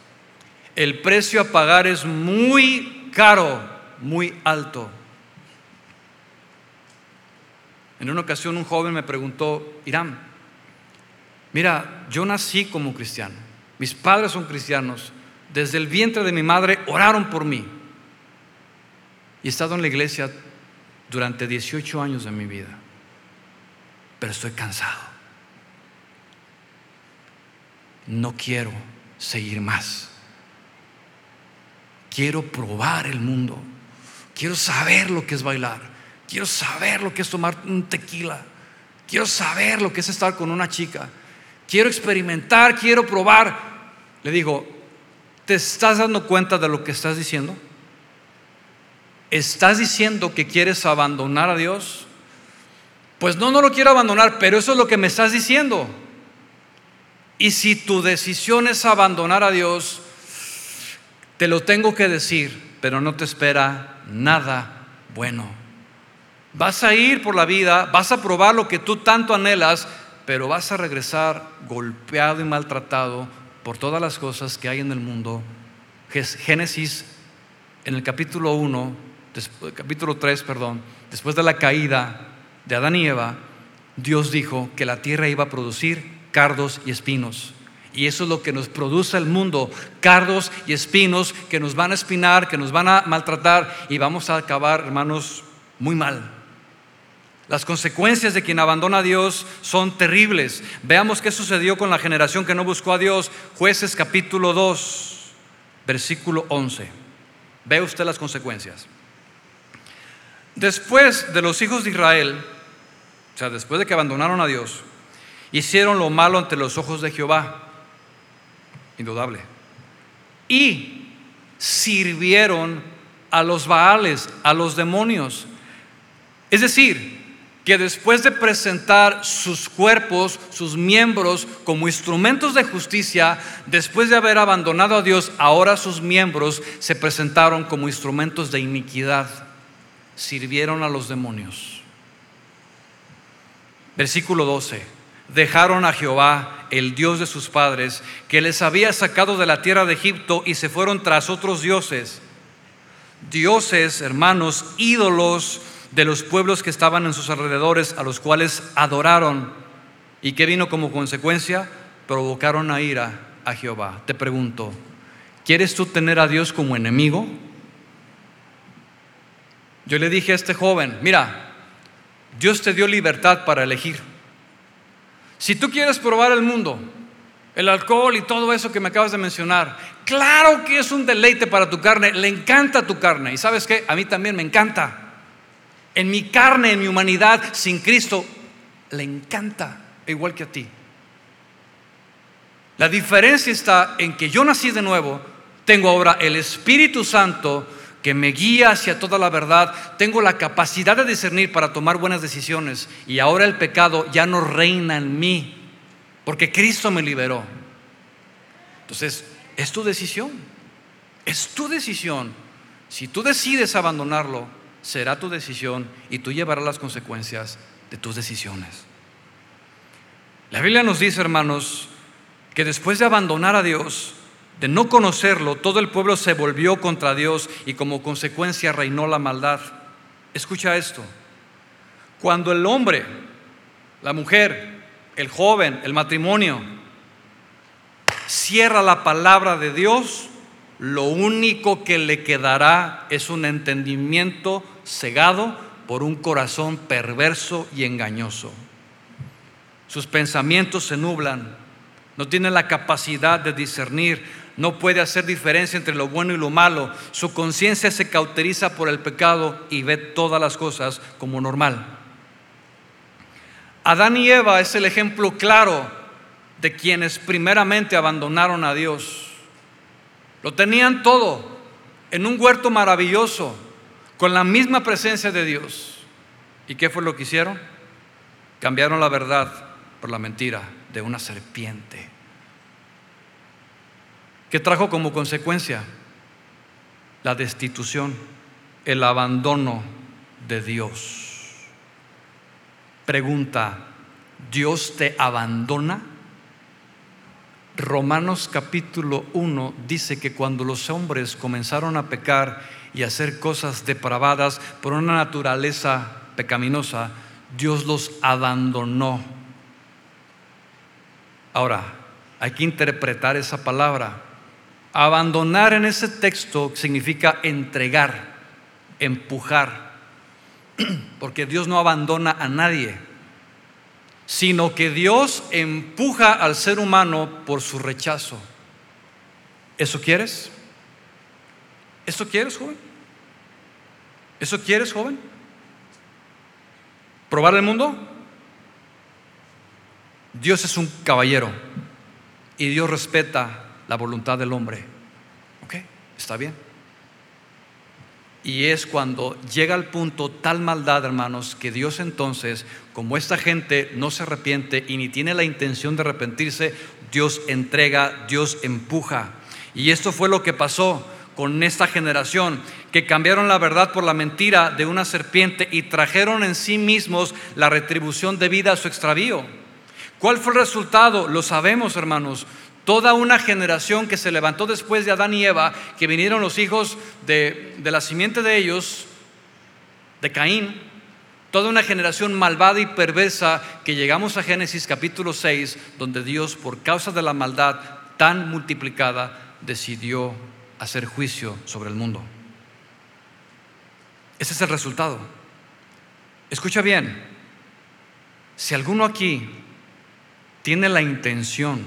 el precio a pagar es muy caro, muy alto. En una ocasión un joven me preguntó, Irán, mira, yo nací como cristiano, mis padres son cristianos, desde el vientre de mi madre oraron por mí y he estado en la iglesia durante 18 años de mi vida, pero estoy cansado. No quiero seguir más. Quiero probar el mundo. Quiero saber lo que es bailar. Quiero saber lo que es tomar un tequila. Quiero saber lo que es estar con una chica. Quiero experimentar, quiero probar. Le digo, ¿te estás dando cuenta de lo que estás diciendo? ¿Estás diciendo que quieres abandonar a Dios? Pues no, no lo quiero abandonar, pero eso es lo que me estás diciendo. Y si tu decisión es abandonar a Dios, te lo tengo que decir, pero no te espera nada bueno. Vas a ir por la vida, vas a probar lo que tú tanto anhelas, pero vas a regresar golpeado y maltratado por todas las cosas que hay en el mundo. Génesis en el capítulo 1, capítulo 3, perdón, después de la caída de Adán y Eva, Dios dijo que la tierra iba a producir cardos y espinos. Y eso es lo que nos produce el mundo, cardos y espinos que nos van a espinar, que nos van a maltratar y vamos a acabar, hermanos, muy mal. Las consecuencias de quien abandona a Dios son terribles. Veamos qué sucedió con la generación que no buscó a Dios. Jueces capítulo 2, versículo 11. Ve usted las consecuencias. Después de los hijos de Israel, o sea, después de que abandonaron a Dios, hicieron lo malo ante los ojos de Jehová indudable. Y sirvieron a los Baales, a los demonios. Es decir, que después de presentar sus cuerpos, sus miembros como instrumentos de justicia, después de haber abandonado a Dios, ahora sus miembros se presentaron como instrumentos de iniquidad, sirvieron a los demonios. Versículo 12 dejaron a Jehová, el Dios de sus padres, que les había sacado de la tierra de Egipto y se fueron tras otros dioses. Dioses, hermanos, ídolos de los pueblos que estaban en sus alrededores, a los cuales adoraron. ¿Y qué vino como consecuencia? Provocaron a ira a Jehová. Te pregunto, ¿quieres tú tener a Dios como enemigo? Yo le dije a este joven, mira, Dios te dio libertad para elegir. Si tú quieres probar el mundo, el alcohol y todo eso que me acabas de mencionar. Claro que es un deleite para tu carne, le encanta tu carne. Y sabes qué, a mí también me encanta. En mi carne, en mi humanidad, sin Cristo, le encanta, igual que a ti. La diferencia está en que yo nací de nuevo, tengo ahora el Espíritu Santo que me guía hacia toda la verdad, tengo la capacidad de discernir para tomar buenas decisiones y ahora el pecado ya no reina en mí, porque Cristo me liberó. Entonces, es tu decisión, es tu decisión. Si tú decides abandonarlo, será tu decisión y tú llevarás las consecuencias de tus decisiones. La Biblia nos dice, hermanos, que después de abandonar a Dios, de no conocerlo, todo el pueblo se volvió contra Dios y como consecuencia reinó la maldad. Escucha esto. Cuando el hombre, la mujer, el joven, el matrimonio, cierra la palabra de Dios, lo único que le quedará es un entendimiento cegado por un corazón perverso y engañoso. Sus pensamientos se nublan, no tiene la capacidad de discernir, no puede hacer diferencia entre lo bueno y lo malo. Su conciencia se cauteriza por el pecado y ve todas las cosas como normal. Adán y Eva es el ejemplo claro de quienes primeramente abandonaron a Dios. Lo tenían todo en un huerto maravilloso, con la misma presencia de Dios. ¿Y qué fue lo que hicieron? Cambiaron la verdad por la mentira de una serpiente. ¿Qué trajo como consecuencia? La destitución, el abandono de Dios. Pregunta, ¿Dios te abandona? Romanos capítulo 1 dice que cuando los hombres comenzaron a pecar y a hacer cosas depravadas por una naturaleza pecaminosa, Dios los abandonó. Ahora, hay que interpretar esa palabra. Abandonar en ese texto significa entregar, empujar, porque Dios no abandona a nadie, sino que Dios empuja al ser humano por su rechazo. ¿Eso quieres? ¿Eso quieres, joven? ¿Eso quieres, joven? ¿Probar el mundo? Dios es un caballero y Dios respeta la voluntad del hombre. ¿Ok? ¿Está bien? Y es cuando llega al punto tal maldad, hermanos, que Dios entonces, como esta gente no se arrepiente y ni tiene la intención de arrepentirse, Dios entrega, Dios empuja. Y esto fue lo que pasó con esta generación, que cambiaron la verdad por la mentira de una serpiente y trajeron en sí mismos la retribución debida a su extravío. ¿Cuál fue el resultado? Lo sabemos, hermanos. Toda una generación que se levantó después de Adán y Eva, que vinieron los hijos de, la simiente de ellos, de Caín, toda una generación malvada y perversa que llegamos a Génesis capítulo 6, donde Dios, por causa de la maldad tan multiplicada, decidió hacer juicio sobre el mundo. Ese es el resultado. Escucha bien, si alguno aquí tiene la intención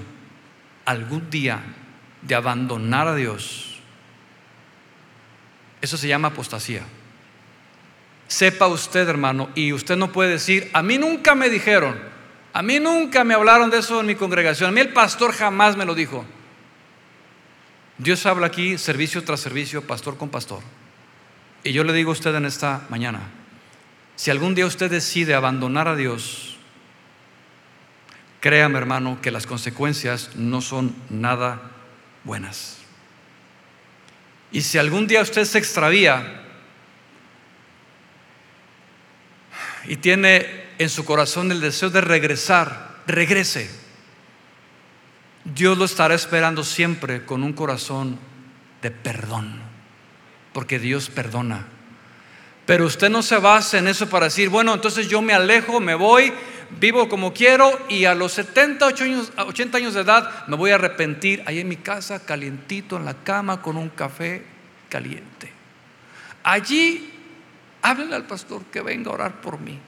algún día de abandonar a Dios, eso se llama apostasía. Sepa usted, hermano, y usted no puede decir, a mí nunca me dijeron, a mí nunca me hablaron de eso en mi congregación, a mí el pastor jamás me lo dijo. Dios habla aquí servicio tras servicio, pastor con pastor. Y yo le digo a usted en esta mañana, si algún día usted decide abandonar a Dios, Créame hermano que las consecuencias no son nada buenas. Y si algún día usted se extravía y tiene en su corazón el deseo de regresar, regrese. Dios lo estará esperando siempre con un corazón de perdón, porque Dios perdona. Pero usted no se base en eso para decir, bueno, entonces yo me alejo, me voy, vivo como quiero y a los 70, 80 años de edad me voy a arrepentir ahí en mi casa, calientito en la cama con un café caliente. Allí, háblele al pastor que venga a orar por mí.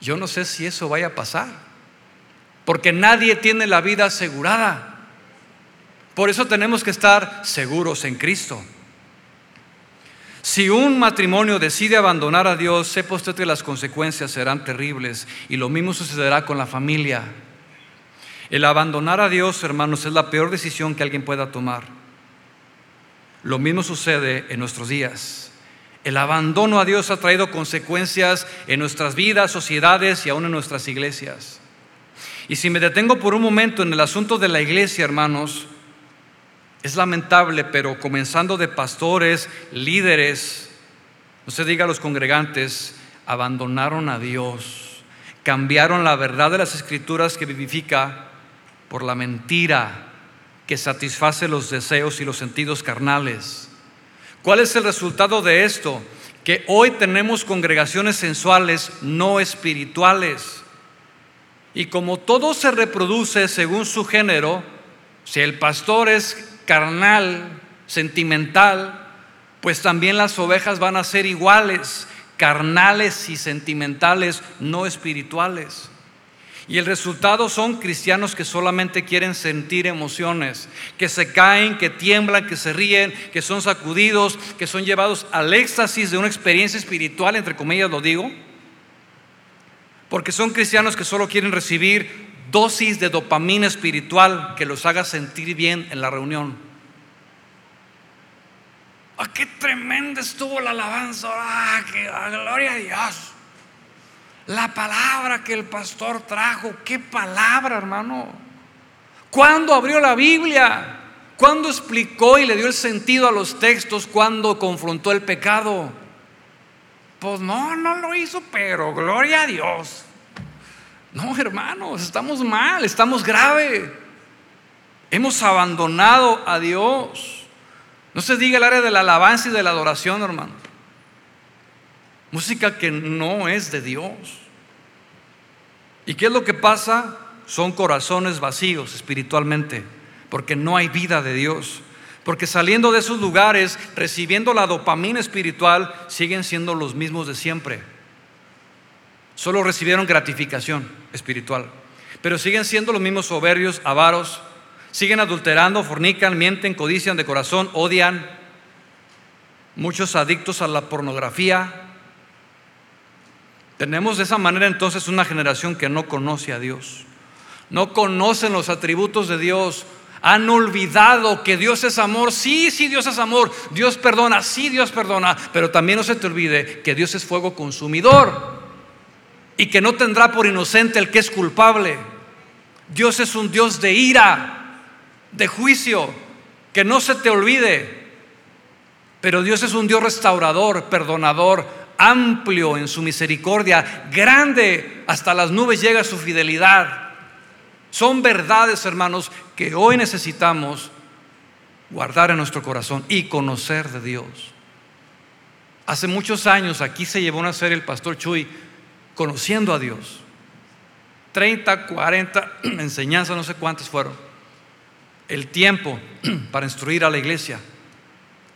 Yo no sé si eso vaya a pasar, porque nadie tiene la vida asegurada. Por eso tenemos que estar seguros en Cristo. Si un matrimonio decide abandonar a Dios, sepa usted que las consecuencias serán terribles y lo mismo sucederá con la familia. El abandonar a Dios, hermanos, es la peor decisión que alguien pueda tomar. Lo mismo sucede en nuestros días. El abandono a Dios ha traído consecuencias en nuestras vidas, sociedades y aún en nuestras iglesias. Y si me detengo por un momento en el asunto de la iglesia, hermanos, es lamentable, pero comenzando de pastores, líderes, no se diga los congregantes, abandonaron a Dios, cambiaron la verdad de las escrituras que vivifica por la mentira que satisface los deseos y los sentidos carnales. ¿Cuál es el resultado de esto? Que hoy tenemos congregaciones sensuales no espirituales. Y como todo se reproduce según su género, si el pastor es carnal, sentimental, pues también las ovejas van a ser iguales, carnales y sentimentales, no espirituales. Y el resultado son cristianos que solamente quieren sentir emociones, que se caen, que tiemblan, que se ríen, que son sacudidos, que son llevados al éxtasis de una experiencia espiritual, entre comillas lo digo, porque son cristianos que solo quieren recibir dosis de dopamina espiritual que los haga sentir bien en la reunión. ¡Ah, qué tremenda estuvo la alabanza! ¡Ah, qué gloria a Dios! La palabra que el pastor trajo, qué palabra, hermano. ¿Cuándo abrió la Biblia? ¿Cuándo explicó y le dio el sentido a los textos? ¿Cuándo confrontó el pecado? Pues no, no lo hizo, pero gloria a Dios. No, hermanos, estamos mal, estamos grave. Hemos abandonado a Dios. No se diga el área de la alabanza y de la adoración, hermano. Música que no es de Dios. ¿Y qué es lo que pasa? Son corazones vacíos espiritualmente, porque no hay vida de Dios. Porque saliendo de esos lugares, recibiendo la dopamina espiritual, siguen siendo los mismos de siempre. Solo recibieron gratificación espiritual. Pero siguen siendo los mismos soberbios, avaros, siguen adulterando, fornican, mienten, codician de corazón, odian. Muchos adictos a la pornografía. Tenemos de esa manera entonces una generación que no conoce a Dios. No conocen los atributos de Dios. Han olvidado que Dios es amor. Sí, sí, Dios es amor. Dios perdona. Sí, Dios perdona. Pero también no se te olvide que Dios es fuego consumidor y que no tendrá por inocente el que es culpable. Dios es un Dios de ira, de juicio, que no se te olvide. Pero Dios es un Dios restaurador, perdonador, amplio en su misericordia, grande, hasta las nubes llega su fidelidad. Son verdades, hermanos, que hoy necesitamos guardar en nuestro corazón y conocer de Dios. Hace muchos años aquí se llevó una serie el pastor Chuy conociendo a Dios. 30, 40 enseñanzas, no sé cuántas fueron. El tiempo para instruir a la iglesia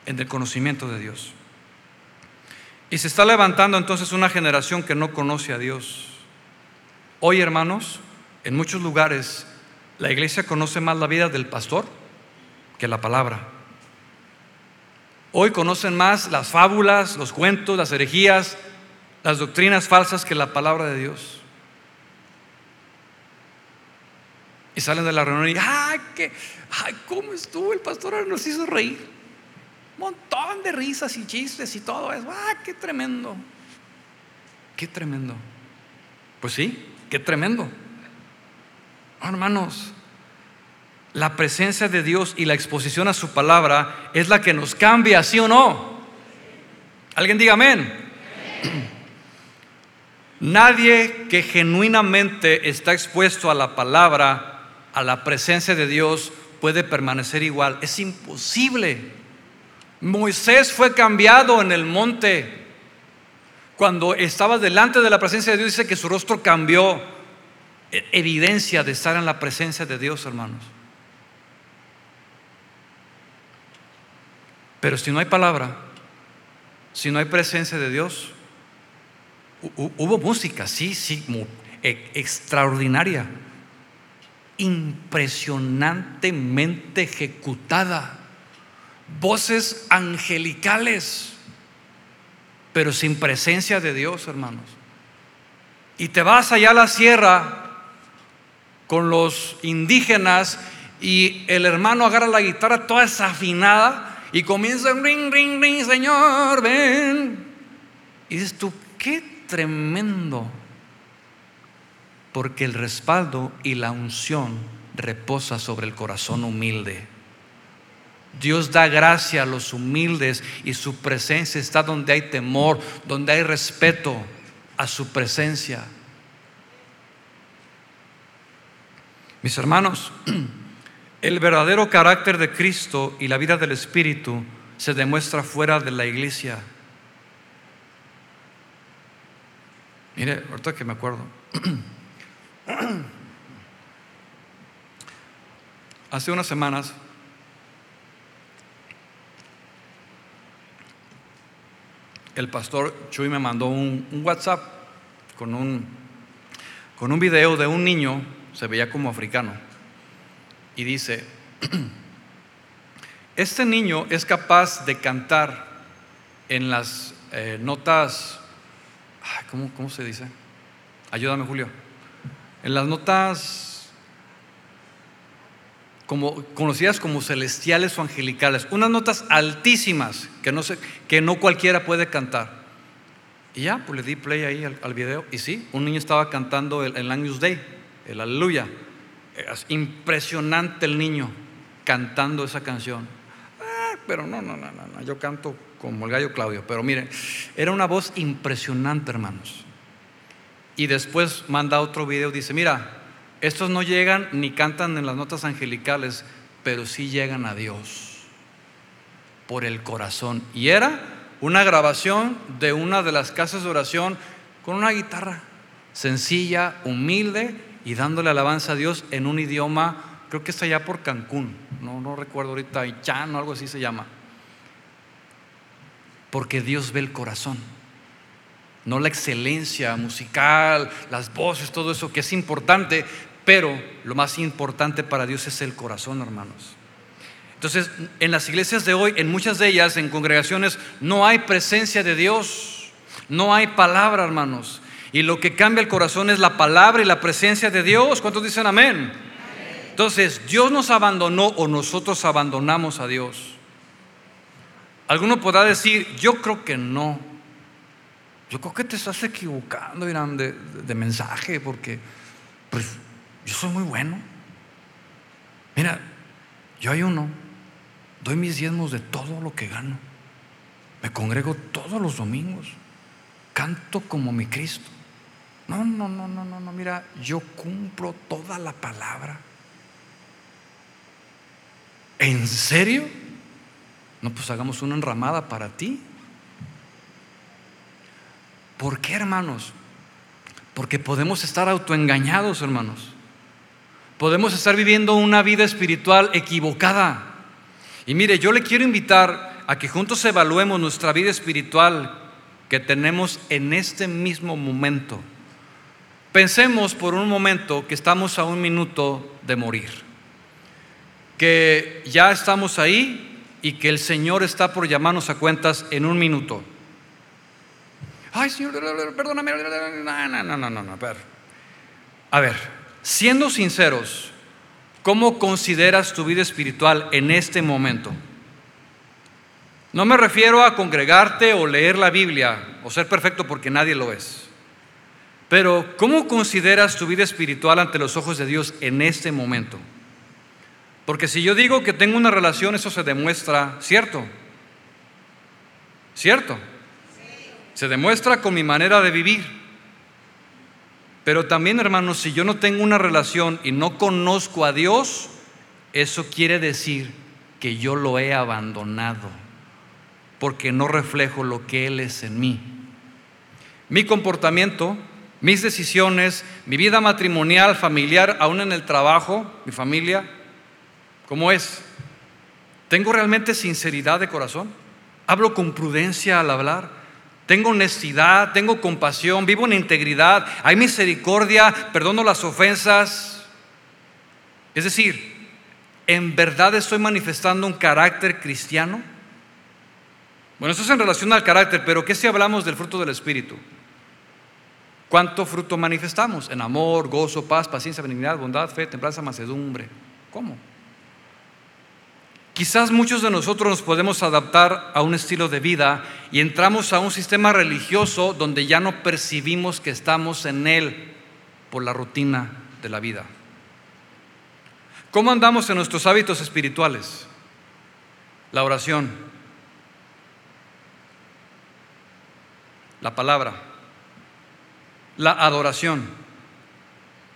en el conocimiento de Dios. Y se está levantando entonces una generación que no conoce a Dios. Hoy, hermanos, en muchos lugares la iglesia conoce más la vida del pastor que la palabra. Hoy conocen más las fábulas, los cuentos, las herejías, las doctrinas falsas que la palabra de Dios. Y salen de la reunión y, ay, que, ay, ¿cómo estuvo? El pastor nos hizo reír. Montón de risas y chistes y todo eso. ¡Ah, qué tremendo! ¡Qué tremendo! Pues sí, qué tremendo. hermanos, la presencia de Dios y la exposición a su palabra es la que nos cambia, ¿sí o no? Alguien diga amén. Nadie que genuinamente está expuesto a la palabra, a la presencia de Dios, puede permanecer igual. Es imposible. Moisés fue cambiado en el monte. Cuando estaba delante de la presencia de Dios, dice que su rostro cambió. E, evidencia de estar en la presencia de Dios, hermanos. Pero si no hay palabra, si no hay presencia de Dios, Hubo música, sí, sí, e, extraordinaria, impresionantemente ejecutada. Voces angelicales, pero sin presencia de Dios, hermanos. Y te vas allá a la sierra con los indígenas y el hermano agarra la guitarra toda desafinada y comienza ring, ring, ring, Señor, ven. Y dices tú, qué tremendo. Porque el respaldo y la unción reposa sobre el corazón humilde. Dios da gracia a los humildes y su presencia está donde hay temor, donde hay respeto a su presencia. Mis hermanos, el verdadero carácter de Cristo y la vida del Espíritu se demuestra fuera de la iglesia. Mire, ahorita que me acuerdo. Hace unas semanas el pastor Chuy me mandó un, WhatsApp con un, con un video de un niño, se veía como africano, y dice, este niño es capaz de cantar en las eh, notas, ¿cómo, ¿cómo se dice? Ayúdame Julio. En las notas como, conocidas como celestiales o angelicales, unas notas altísimas que no, que no cualquiera puede cantar. Y ya, pues le di play ahí al, video y sí, un niño estaba cantando el, el Agnus Dei, el Aleluya. Es impresionante el niño cantando esa canción. Ah, pero no, no, no, no, yo canto como el gallo Claudio, pero miren, era una voz impresionante, hermanos. Y después manda otro video, dice, mira, estos no llegan ni cantan en las notas angelicales, pero sí llegan a Dios por el corazón. Y era una grabación de una de las casas de oración con una guitarra sencilla, humilde y dándole alabanza a Dios en un idioma, creo que está allá por Cancún, no, no recuerdo ahorita, Chan o algo así se llama. Porque Dios ve el corazón, no la excelencia musical, las voces, todo eso que es importante, pero lo más importante para Dios es el corazón, hermanos. Entonces, en las iglesias de hoy, en muchas de ellas, en congregaciones, no hay presencia de Dios, no hay palabra, hermanos. Y lo que cambia el corazón es la palabra y la presencia de Dios. ¿Cuántos dicen amén? Entonces, Dios nos abandonó o nosotros abandonamos a Dios. Alguno podrá decir, yo creo que no. Yo creo que te estás equivocando, Irán, de, mensaje, porque pues, yo soy muy bueno. Mira, yo hay uno, doy mis diezmos de todo lo que gano. Me congrego todos los domingos. Canto como mi Cristo. No, no, no, no, no, no. Mira, yo cumplo toda la palabra. ¿En serio? No, pues hagamos una enramada para ti. ¿Por qué, hermanos? Porque podemos estar autoengañados, hermanos podemos estar viviendo una vida espiritual equivocada. Y mire, yo le quiero invitar a que juntos evaluemos nuestra vida espiritual que tenemos en este mismo momento. Pensemos por un momento que estamos a un minuto de morir, que ya estamos ahí y que el Señor está por llamarnos a cuentas en un minuto. Ay, Señor, no, no, no, no, no. A ver, Siendo sinceros, ¿cómo consideras tu vida espiritual en este momento? No me refiero a congregarte o leer la Biblia o ser perfecto porque nadie lo es. Pero ¿cómo consideras tu vida espiritual ante los ojos de Dios en este momento? Porque si yo digo que tengo una relación, eso se demuestra, ¿cierto? ¿Cierto? Se demuestra con mi manera de vivir. Pero también, hermanos, si yo no tengo una relación y no conozco a Dios, eso quiere decir que yo lo he abandonado, porque no reflejo lo que Él es en mí. Mi comportamiento, mis decisiones, mi vida matrimonial, familiar, aún en el trabajo, mi familia, ¿cómo es? ¿Tengo realmente sinceridad de corazón? ¿Hablo con prudencia al hablar? Tengo honestidad, tengo compasión, vivo en integridad, hay misericordia, perdono las ofensas. Es decir, ¿en verdad estoy manifestando un carácter cristiano? Bueno, eso es en relación al carácter, pero ¿qué si hablamos del fruto del Espíritu? ¿Cuánto fruto manifestamos? En amor, gozo, paz, paciencia, benignidad, bondad, fe, templanza, mansedumbre. ¿Cómo? Quizás muchos de nosotros nos podemos adaptar a un estilo de vida y entramos a un sistema religioso donde ya no percibimos que estamos en él por la rutina de la vida. ¿Cómo andamos en nuestros hábitos espirituales? La oración, la palabra, la adoración,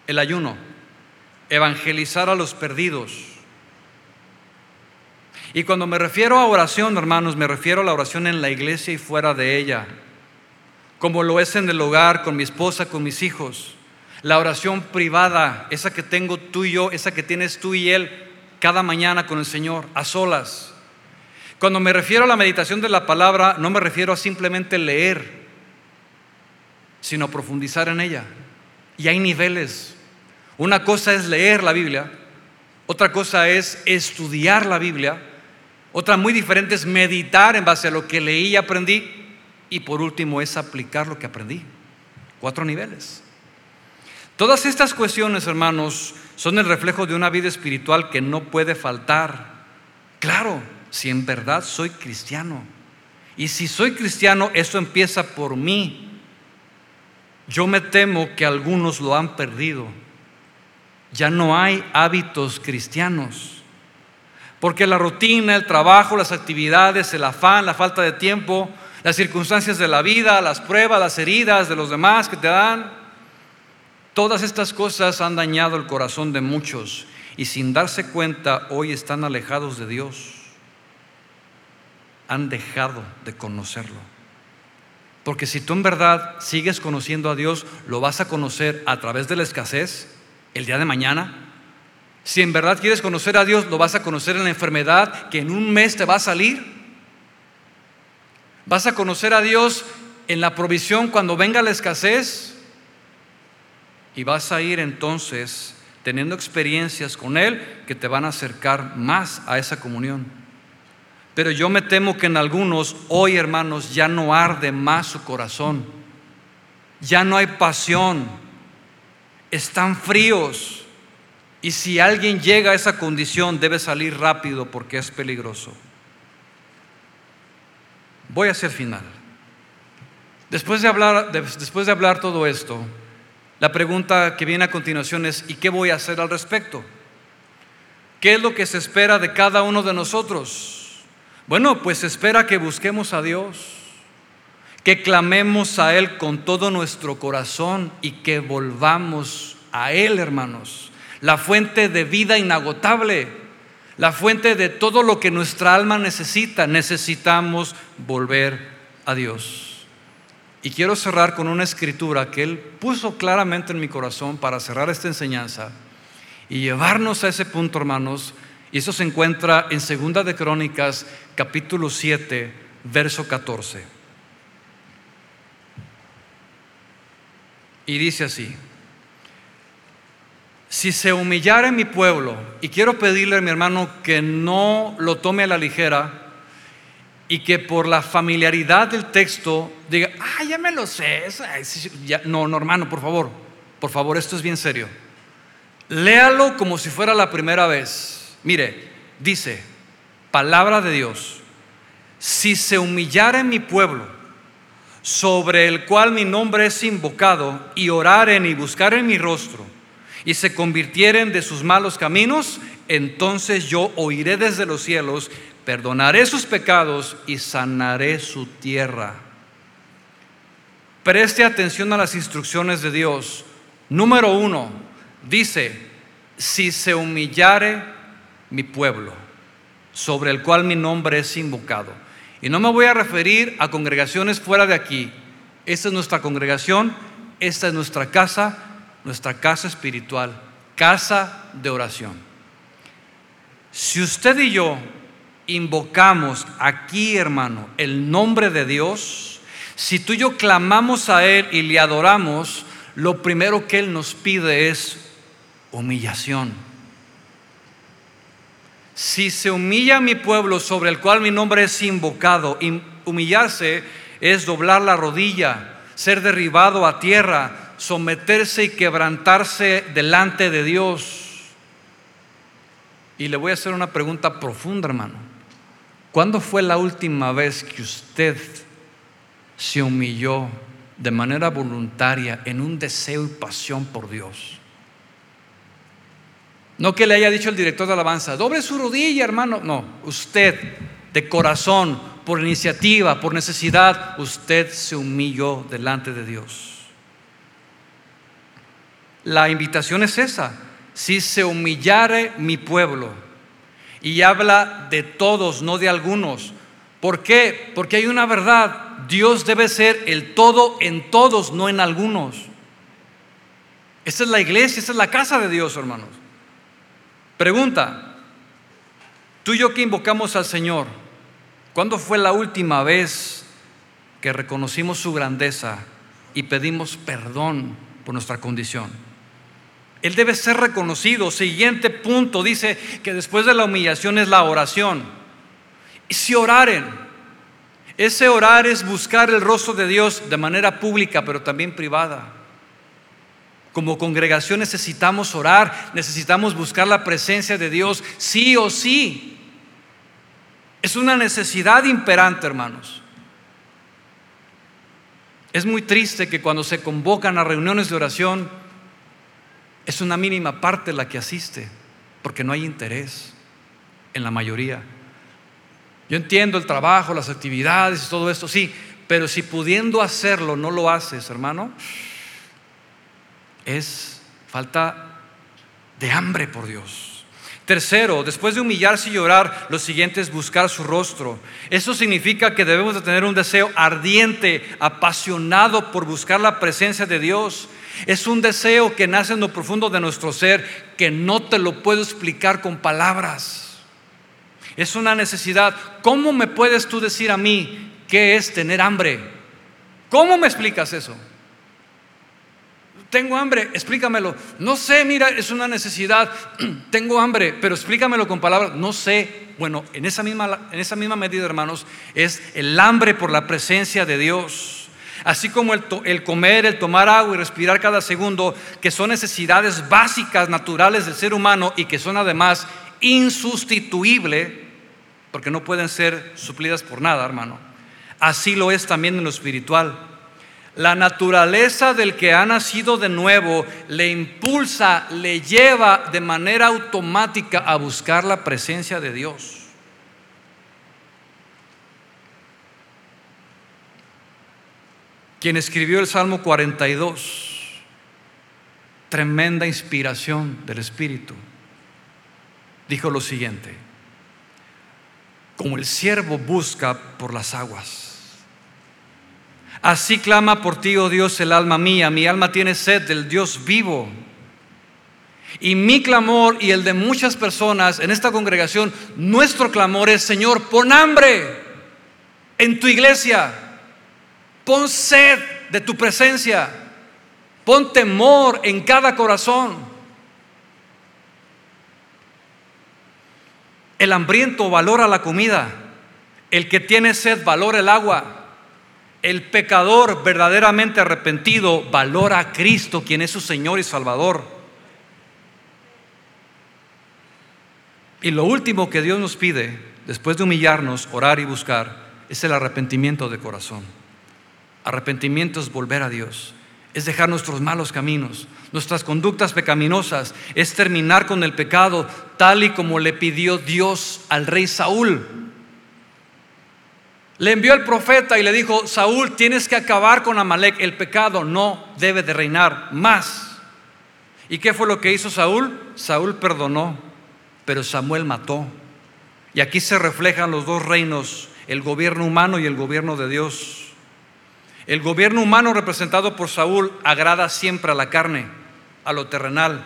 el ayuno, evangelizar a los perdidos, y cuando me refiero a oración, hermanos, me refiero a la oración en la iglesia y fuera de ella, como lo es en el hogar, con mi esposa, con mis hijos. La oración privada, esa que tengo tú y yo, esa que tienes tú y él cada mañana con el Señor, a solas. Cuando me refiero a la meditación de la palabra, no me refiero a simplemente leer, sino a profundizar en ella. Y hay niveles. Una cosa es leer la Biblia, otra cosa es estudiar la Biblia, otra muy diferente es meditar en base a lo que leí y aprendí. Y por último es aplicar lo que aprendí. Cuatro niveles. Todas estas cuestiones, hermanos, son el reflejo de una vida espiritual que no puede faltar. Claro, si en verdad soy cristiano. Y si soy cristiano, eso empieza por mí. Yo me temo que algunos lo han perdido. Ya no hay hábitos cristianos. Porque la rutina, el trabajo, las actividades, el afán, la falta de tiempo, las circunstancias de la vida, las pruebas, las heridas de los demás que te dan, todas estas cosas han dañado el corazón de muchos y sin darse cuenta hoy están alejados de Dios. Han dejado de conocerlo. Porque si tú en verdad sigues conociendo a Dios, lo vas a conocer a través de la escasez el día de mañana, si en verdad quieres conocer a Dios, lo vas a conocer en la enfermedad que en un mes te va a salir. Vas a conocer a Dios en la provisión cuando venga la escasez. Y vas a ir entonces teniendo experiencias con Él que te van a acercar más a esa comunión. Pero yo me temo que en algunos hoy, hermanos, ya no arde más su corazón. Ya no hay pasión. Están fríos. Y si alguien llega a esa condición, debe salir rápido porque es peligroso. Voy a hacer final. Después de hablar, después de hablar todo esto, la pregunta que viene a continuación es, ¿y qué voy a hacer al respecto? ¿Qué es lo que se espera de cada uno de nosotros? Bueno, pues se espera que busquemos a Dios, que clamemos a Él con todo nuestro corazón y que volvamos a Él, hermanos la fuente de vida inagotable, la fuente de todo lo que nuestra alma necesita. Necesitamos volver a Dios. Y quiero cerrar con una escritura que Él puso claramente en mi corazón para cerrar esta enseñanza y llevarnos a ese punto, hermanos. Y eso se encuentra en Segunda de Crónicas, capítulo 7, verso 14. Y dice así, si se humillara mi pueblo, y quiero pedirle a mi hermano que no lo tome a la ligera y que por la familiaridad del texto diga, ah, ya me lo sé. No, no, hermano, por favor, por favor, esto es bien serio. Léalo como si fuera la primera vez. Mire, dice, palabra de Dios, si se humillara mi pueblo, sobre el cual mi nombre es invocado, y oraren y buscaren mi rostro, y se convirtieren de sus malos caminos, entonces yo oiré desde los cielos, perdonaré sus pecados y sanaré su tierra. Preste atención a las instrucciones de Dios. Número uno, dice, si se humillare mi pueblo, sobre el cual mi nombre es invocado. Y no me voy a referir a congregaciones fuera de aquí. Esta es nuestra congregación, esta es nuestra casa, nuestra casa espiritual, casa de oración. Si usted y yo invocamos aquí, hermano, el nombre de Dios, si tú y yo clamamos a Él y le adoramos, lo primero que Él nos pide es humillación. si se humilla mi pueblo sobre el cual mi nombre es invocado, humillarse es doblar la rodilla, ser derribado a tierra, someterse y quebrantarse delante de Dios. Y le voy a hacer una pregunta profunda, hermano. ¿Cuándo fue la última vez que usted se humilló de manera voluntaria en un deseo y pasión por Dios? No que le haya dicho el director de alabanza, doble su rodilla, hermano. No, usted de corazón, por iniciativa, por necesidad, usted se humilló delante de Dios. La invitación es esa. Si se humillare mi pueblo, y habla de todos, no de algunos. ¿Por qué? Porque hay una verdad. Dios debe ser el todo en todos, no en algunos. Esta es la iglesia, esta es la casa de Dios, hermanos. Pregunta, tú y yo que invocamos al Señor, ¿cuándo fue la última vez que reconocimos su grandeza y pedimos perdón por nuestra condición? Él debe ser reconocido. Siguiente punto dice que después de la humillación es la oración. Si oraren, ese orar es buscar el rostro de Dios de manera pública, pero también privada. Como congregación necesitamos orar, necesitamos buscar la presencia de Dios, sí o sí. Es una necesidad imperante, hermanos. Es muy triste que cuando se convocan a reuniones de oración, es una mínima parte la que asiste, porque no hay interés en la mayoría. Yo entiendo el trabajo, las actividades y todo esto, sí, pero si pudiendo hacerlo no lo haces, hermano, es falta de hambre por Dios. Tercero, después de humillarse y llorar, lo siguiente es buscar su rostro. Eso significa que debemos de tener un deseo ardiente, apasionado por buscar la presencia de Dios. Es un deseo que nace en lo profundo de nuestro ser, que no te lo puedo explicar con palabras. Es una necesidad. ¿Cómo me puedes tú decir a mí qué es tener hambre? ¿Cómo me explicas eso? Tengo hambre, explícamelo. No sé, mira, es una necesidad. Tengo hambre, pero explícamelo con palabras. No sé. Bueno, en esa misma, en esa misma medida, hermanos, es el hambre por la presencia de Dios. Así como el, comer, el tomar agua y respirar cada segundo, que son necesidades básicas, naturales del ser humano y que son además insustituibles, porque no pueden ser suplidas por nada, hermano. Así lo es también en lo espiritual. La naturaleza del que ha nacido de nuevo le impulsa, le lleva de manera automática a buscar la presencia de Dios. Quien escribió el Salmo 42, tremenda inspiración del Espíritu, dijo lo siguiente, como el siervo busca por las aguas Así clama por ti, oh Dios, el alma mía. Mi alma tiene sed del Dios vivo. Y mi clamor y el de muchas personas en esta congregación, nuestro clamor es, Señor, pon hambre en tu iglesia. Pon sed de tu presencia. Pon temor en cada corazón. El hambriento valora la comida. El que tiene sed valora el agua. El pecador verdaderamente arrepentido valora a Cristo, quien es su Señor y Salvador. Y lo último que Dios nos pide, después de humillarnos, orar y buscar, es el arrepentimiento de corazón. Arrepentimiento es volver a Dios, es dejar nuestros malos caminos, nuestras conductas pecaminosas, es terminar con el pecado tal y como le pidió Dios al rey Saúl. Le envió el profeta y le dijo, Saúl, tienes que acabar con Amalek, el pecado no debe de reinar más. ¿Y qué fue lo que hizo Saúl? Saúl perdonó, pero Samuel mató. Y aquí se reflejan los dos reinos, el gobierno humano y el gobierno de Dios. El gobierno humano representado por Saúl agrada siempre a la carne, a lo terrenal,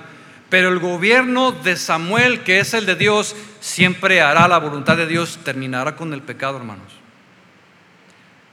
pero el gobierno de Samuel, que es el de Dios, siempre hará la voluntad de Dios, terminará con el pecado, hermanos.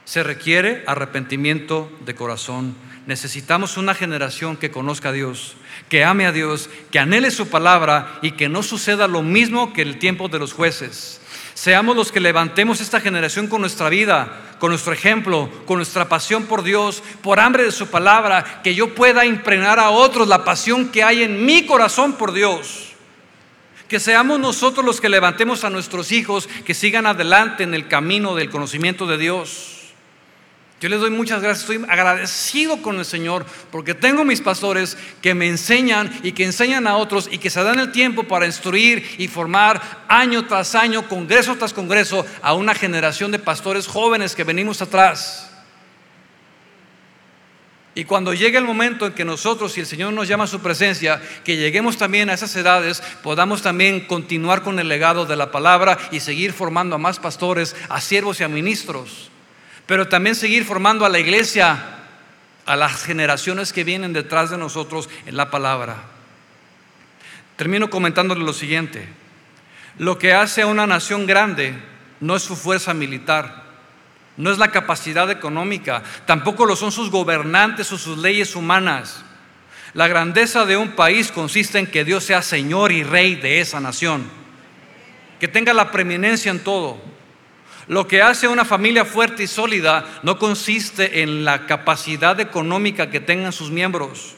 Se requiere arrepentimiento de corazón. necesitamos una generación que conozca a Dios, que ame a Dios, que anhele su palabra y que no suceda lo mismo que el tiempo de los jueces. Seamos los que levantemos esta generación con nuestra vida, con nuestro ejemplo, con nuestra pasión por Dios, por hambre de su palabra, que yo pueda impregnar a otros la pasión que hay en mi corazón por Dios. Que seamos nosotros los que levantemos a nuestros hijos que sigan adelante en el camino del conocimiento de Dios. Yo les doy muchas gracias, estoy agradecido con el Señor porque tengo mis pastores que me enseñan y que enseñan a otros y que se dan el tiempo para instruir y formar año tras año, congreso tras congreso, a una generación de pastores jóvenes que venimos atrás. Y cuando llegue el momento en que nosotros, si el Señor nos llama a su presencia, que lleguemos también a esas edades, podamos también continuar con el legado de la palabra y seguir formando a más pastores, a siervos y a ministros. Pero también seguir formando a la iglesia, a las generaciones que vienen detrás de nosotros en la palabra. Termino comentándole lo siguiente. Lo que hace a una nación grande no es su fuerza militar no es la capacidad económica, tampoco lo son sus gobernantes o sus leyes humanas. La grandeza de un país consiste en que Dios sea Señor y Rey de esa nación, que tenga la preeminencia en todo. Lo que hace una familia fuerte y sólida no consiste en la capacidad económica que tengan sus miembros.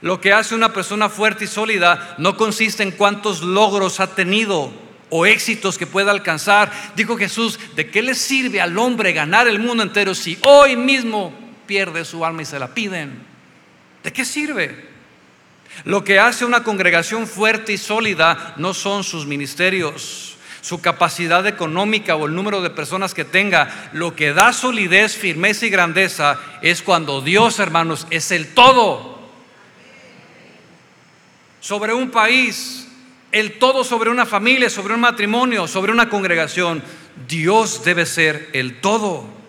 Lo que hace una persona fuerte y sólida no consiste en cuántos logros ha tenido o éxitos que pueda alcanzar. Dijo Jesús, ¿de qué le sirve al hombre ganar el mundo entero si hoy mismo pierde su alma y se la piden? ¿De qué sirve? Lo que hace una congregación fuerte y sólida no son sus ministerios, su capacidad económica o el número de personas que tenga. Lo que da solidez, firmeza y grandeza es cuando Dios, hermanos, es el todo. Sobre un país, el todo sobre una familia, sobre un matrimonio, sobre una congregación. Dios debe ser el todo.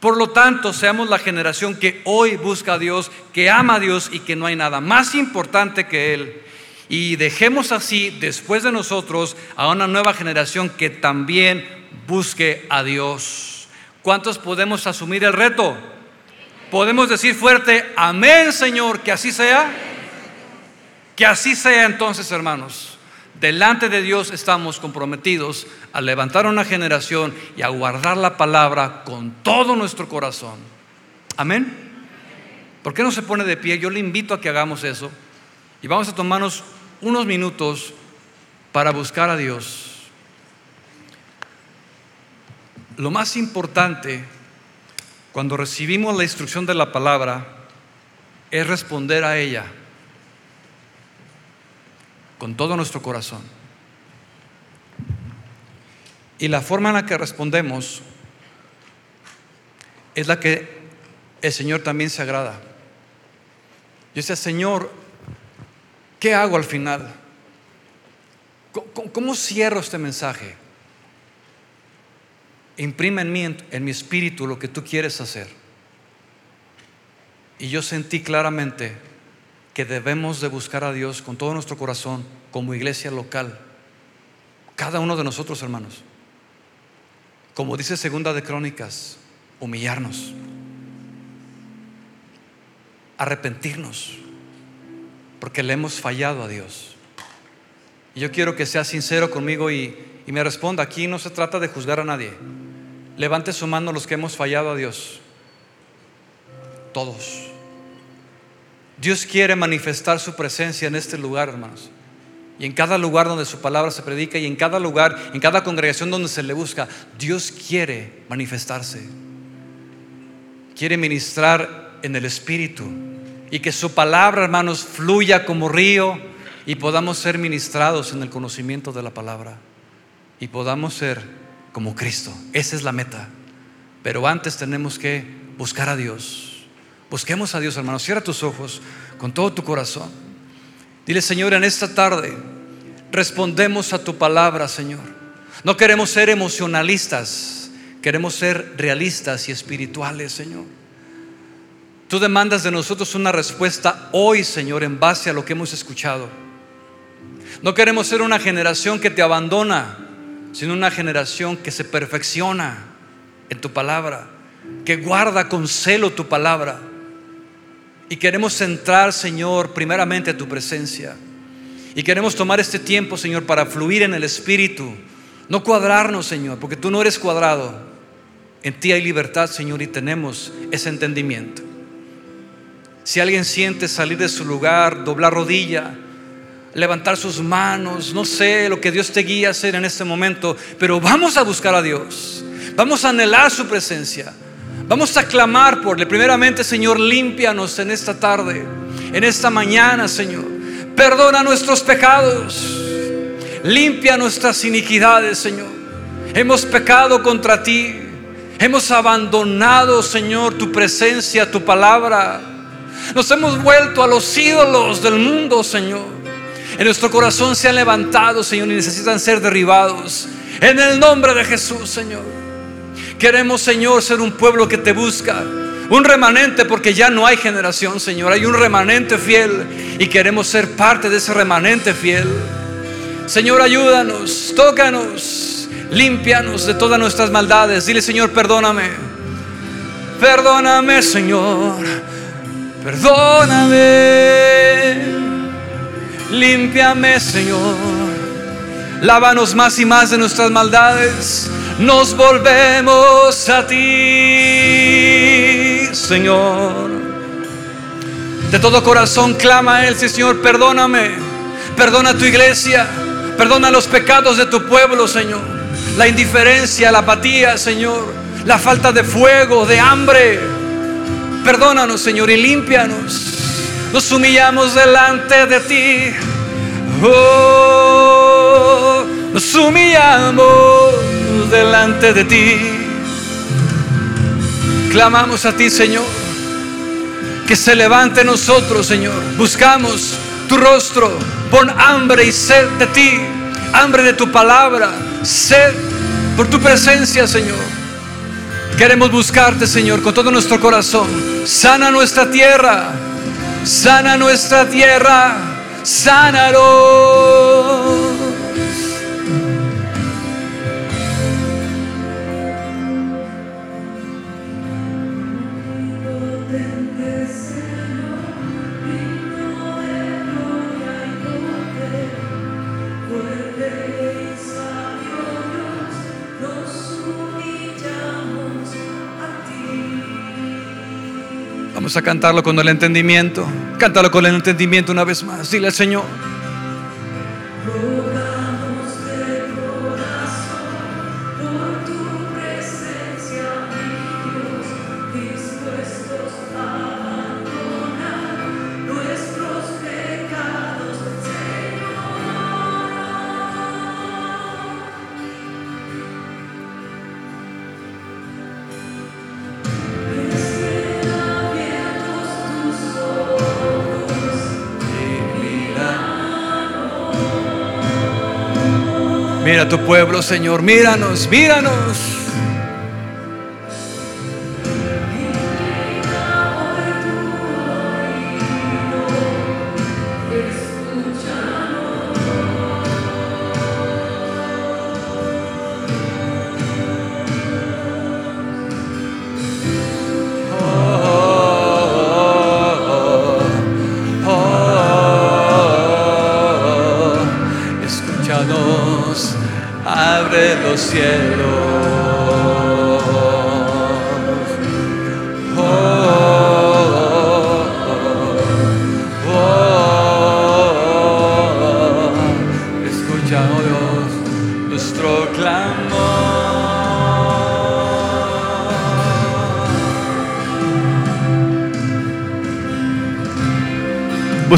Por lo tanto, seamos la generación que hoy busca a Dios, que ama a Dios y que no hay nada más importante que Él. Y dejemos así, después de nosotros, a una nueva generación que también busque a Dios. ¿Cuántos podemos asumir el reto? Podemos decir fuerte, amén Señor, que así sea. Que así sea entonces, hermanos. Delante de Dios estamos comprometidos a levantar una generación y a guardar la palabra con todo nuestro corazón. Amén. ¿Por qué no se pone de pie? Yo le invito a que hagamos eso. Y vamos a tomarnos unos minutos para buscar a Dios. Lo más importante cuando recibimos la instrucción de la palabra es responder a ella con todo nuestro corazón. Y la forma en la que respondemos es la que el Señor también se agrada. Yo decía, Señor, ¿qué hago al final? ¿Cómo, cierro este mensaje? Imprime en mí, en mi espíritu, lo que tú quieres hacer. Y yo sentí claramente que debemos de buscar a Dios con todo nuestro corazón como iglesia local. Cada uno de nosotros, hermanos. Como dice Segunda de Crónicas, humillarnos, arrepentirnos, porque le hemos fallado a Dios. Y yo quiero que sea sincero conmigo y, y me responda, aquí no se trata de juzgar a nadie. Levante su mano los que hemos fallado a Dios. Todos. Dios quiere manifestar su presencia en este lugar, hermanos. Y en cada lugar donde su palabra se predica y en cada lugar, en cada congregación donde se le busca, Dios quiere manifestarse. Quiere ministrar en el Espíritu y que su palabra, hermanos, fluya como río y podamos ser ministrados en el conocimiento de la palabra y podamos ser como Cristo. Esa es la meta. Pero antes tenemos que buscar a Dios Busquemos a Dios, hermano. Cierra tus ojos con todo tu corazón. Dile, Señor, en esta tarde respondemos a tu palabra, Señor. No queremos ser emocionalistas, queremos ser realistas y espirituales, Señor. Tú demandas de nosotros una respuesta hoy, Señor, en base a lo que hemos escuchado. No queremos ser una generación que te abandona, sino una generación que se perfecciona en tu palabra, que guarda con celo tu palabra y queremos entrar, Señor, primeramente a tu presencia. Y queremos tomar este tiempo, Señor, para fluir en el Espíritu. No cuadrarnos, Señor, porque tú no eres cuadrado. En ti hay libertad, Señor, y tenemos ese entendimiento. Si alguien siente salir de su lugar, doblar rodilla, levantar sus manos, no sé lo que Dios te guía a hacer en este momento, pero vamos a buscar a Dios. Vamos a anhelar su presencia. Vamos a clamar por Él. Primeramente, Señor, límpianos en esta tarde, en esta mañana, Señor. Perdona nuestros pecados. Limpia nuestras iniquidades, Señor. Hemos pecado contra ti. Hemos abandonado, Señor, tu presencia, tu palabra. Nos hemos vuelto a los ídolos del mundo, Señor. En nuestro corazón se han levantado, Señor, y necesitan ser derribados. En el nombre de Jesús, Señor. Queremos, Señor, ser un pueblo que te busca. Un remanente porque ya no hay generación, Señor. Hay un remanente fiel y queremos ser parte de ese remanente fiel. Señor, ayúdanos, tócanos, límpianos de todas nuestras maldades. Dile, Señor, perdóname. Perdóname, Señor. Perdóname. Límpiame, Señor. Lávanos más y más de nuestras maldades nos volvemos a ti, Señor. De todo corazón clama a Él, Señor, perdóname, perdona a tu iglesia, perdona los pecados de tu pueblo, Señor. La indiferencia, la apatía, Señor, la falta de fuego, de hambre. Perdónanos, Señor, y límpianos. Nos humillamos delante de ti. Oh, nos humillamos delante de ti. Clamamos a ti, Señor, que se levante nosotros, Señor. Buscamos tu rostro, pon hambre y sed de ti, hambre de tu palabra, sed por tu presencia, Señor. Queremos buscarte, Señor, con todo nuestro corazón. Sana nuestra tierra, sana nuestra tierra, sánalo. A cantarlo con el entendimiento. Cántalo con el entendimiento una vez más. Dile al Señor. Tu pueblo, Señor. Míranos, míranos.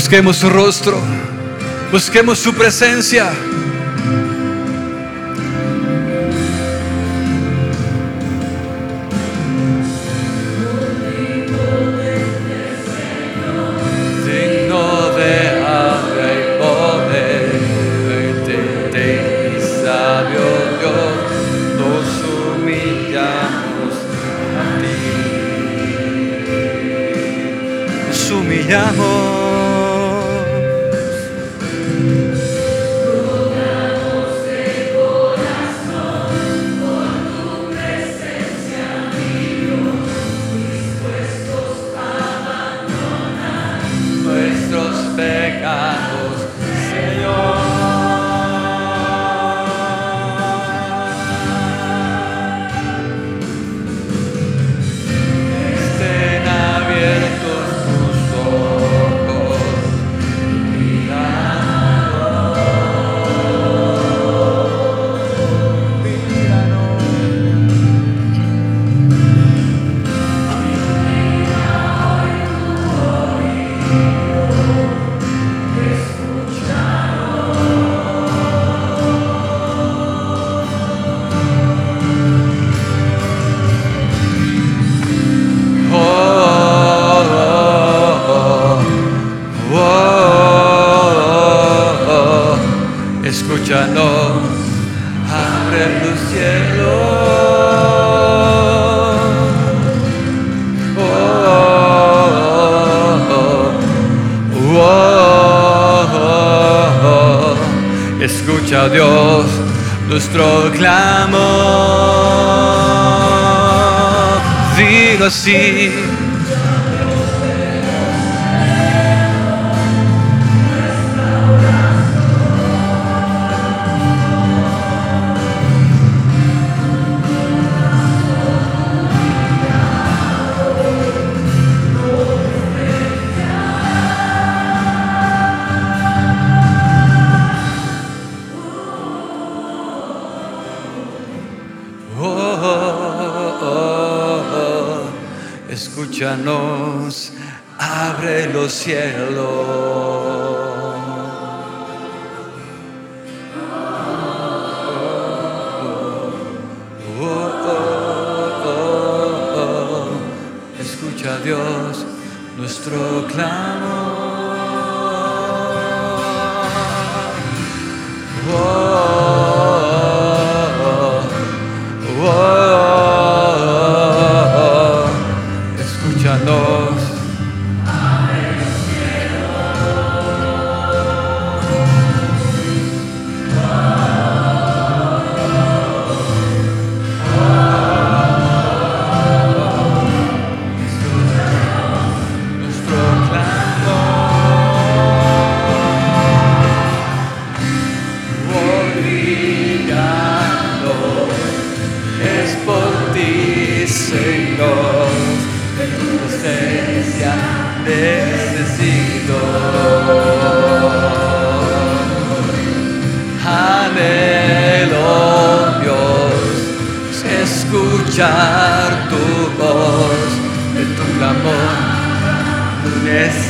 Busquemos su rostro, busquemos su presencia. assim.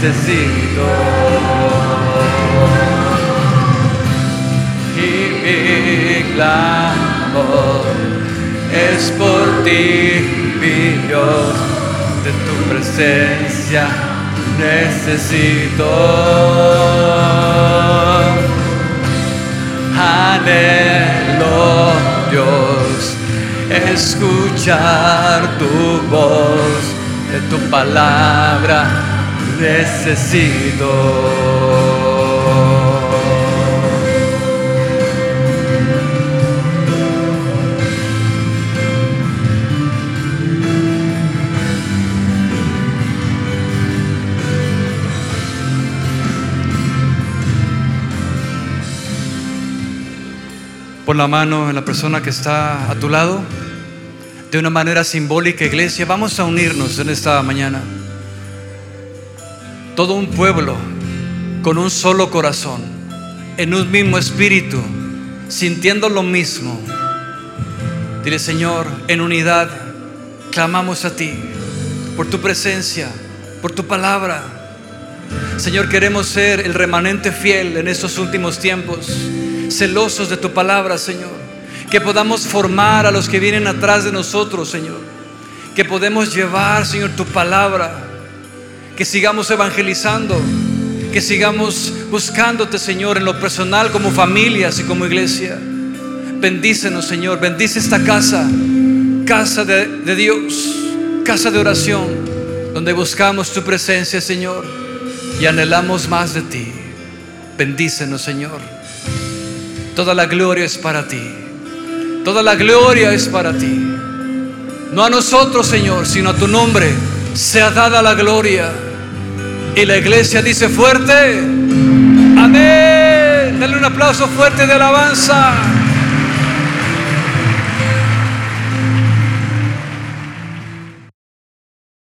Necesito. Y mi clamor es por ti, mi Dios, de tu presencia necesito. Anhelo, Dios, escuchar tu voz, de tu palabra necesito. Pon la mano en la persona que está a tu lado. De una manera simbólica, iglesia, vamos a unirnos en esta mañana. Todo un pueblo con un solo corazón, en un mismo espíritu, sintiendo lo mismo. Dile, Señor, en unidad, clamamos a ti por tu presencia, por tu palabra. Señor, queremos ser el remanente fiel en estos últimos tiempos, celosos de tu palabra, Señor. Que podamos formar a los que vienen atrás de nosotros, Señor. Que podemos llevar, Señor, tu palabra. Que sigamos evangelizando. Que sigamos buscándote, Señor, en lo personal, como familias y como iglesia. Bendícenos, Señor. Bendice esta casa, casa de, de Dios, casa de oración, donde buscamos tu presencia, Señor, y anhelamos más de ti. Bendícenos, Señor. Toda la gloria es para ti. Toda la gloria es para ti. No a nosotros, Señor, sino a tu nombre sea dada la gloria. Y la iglesia dice fuerte, amén. Dale un aplauso fuerte de alabanza.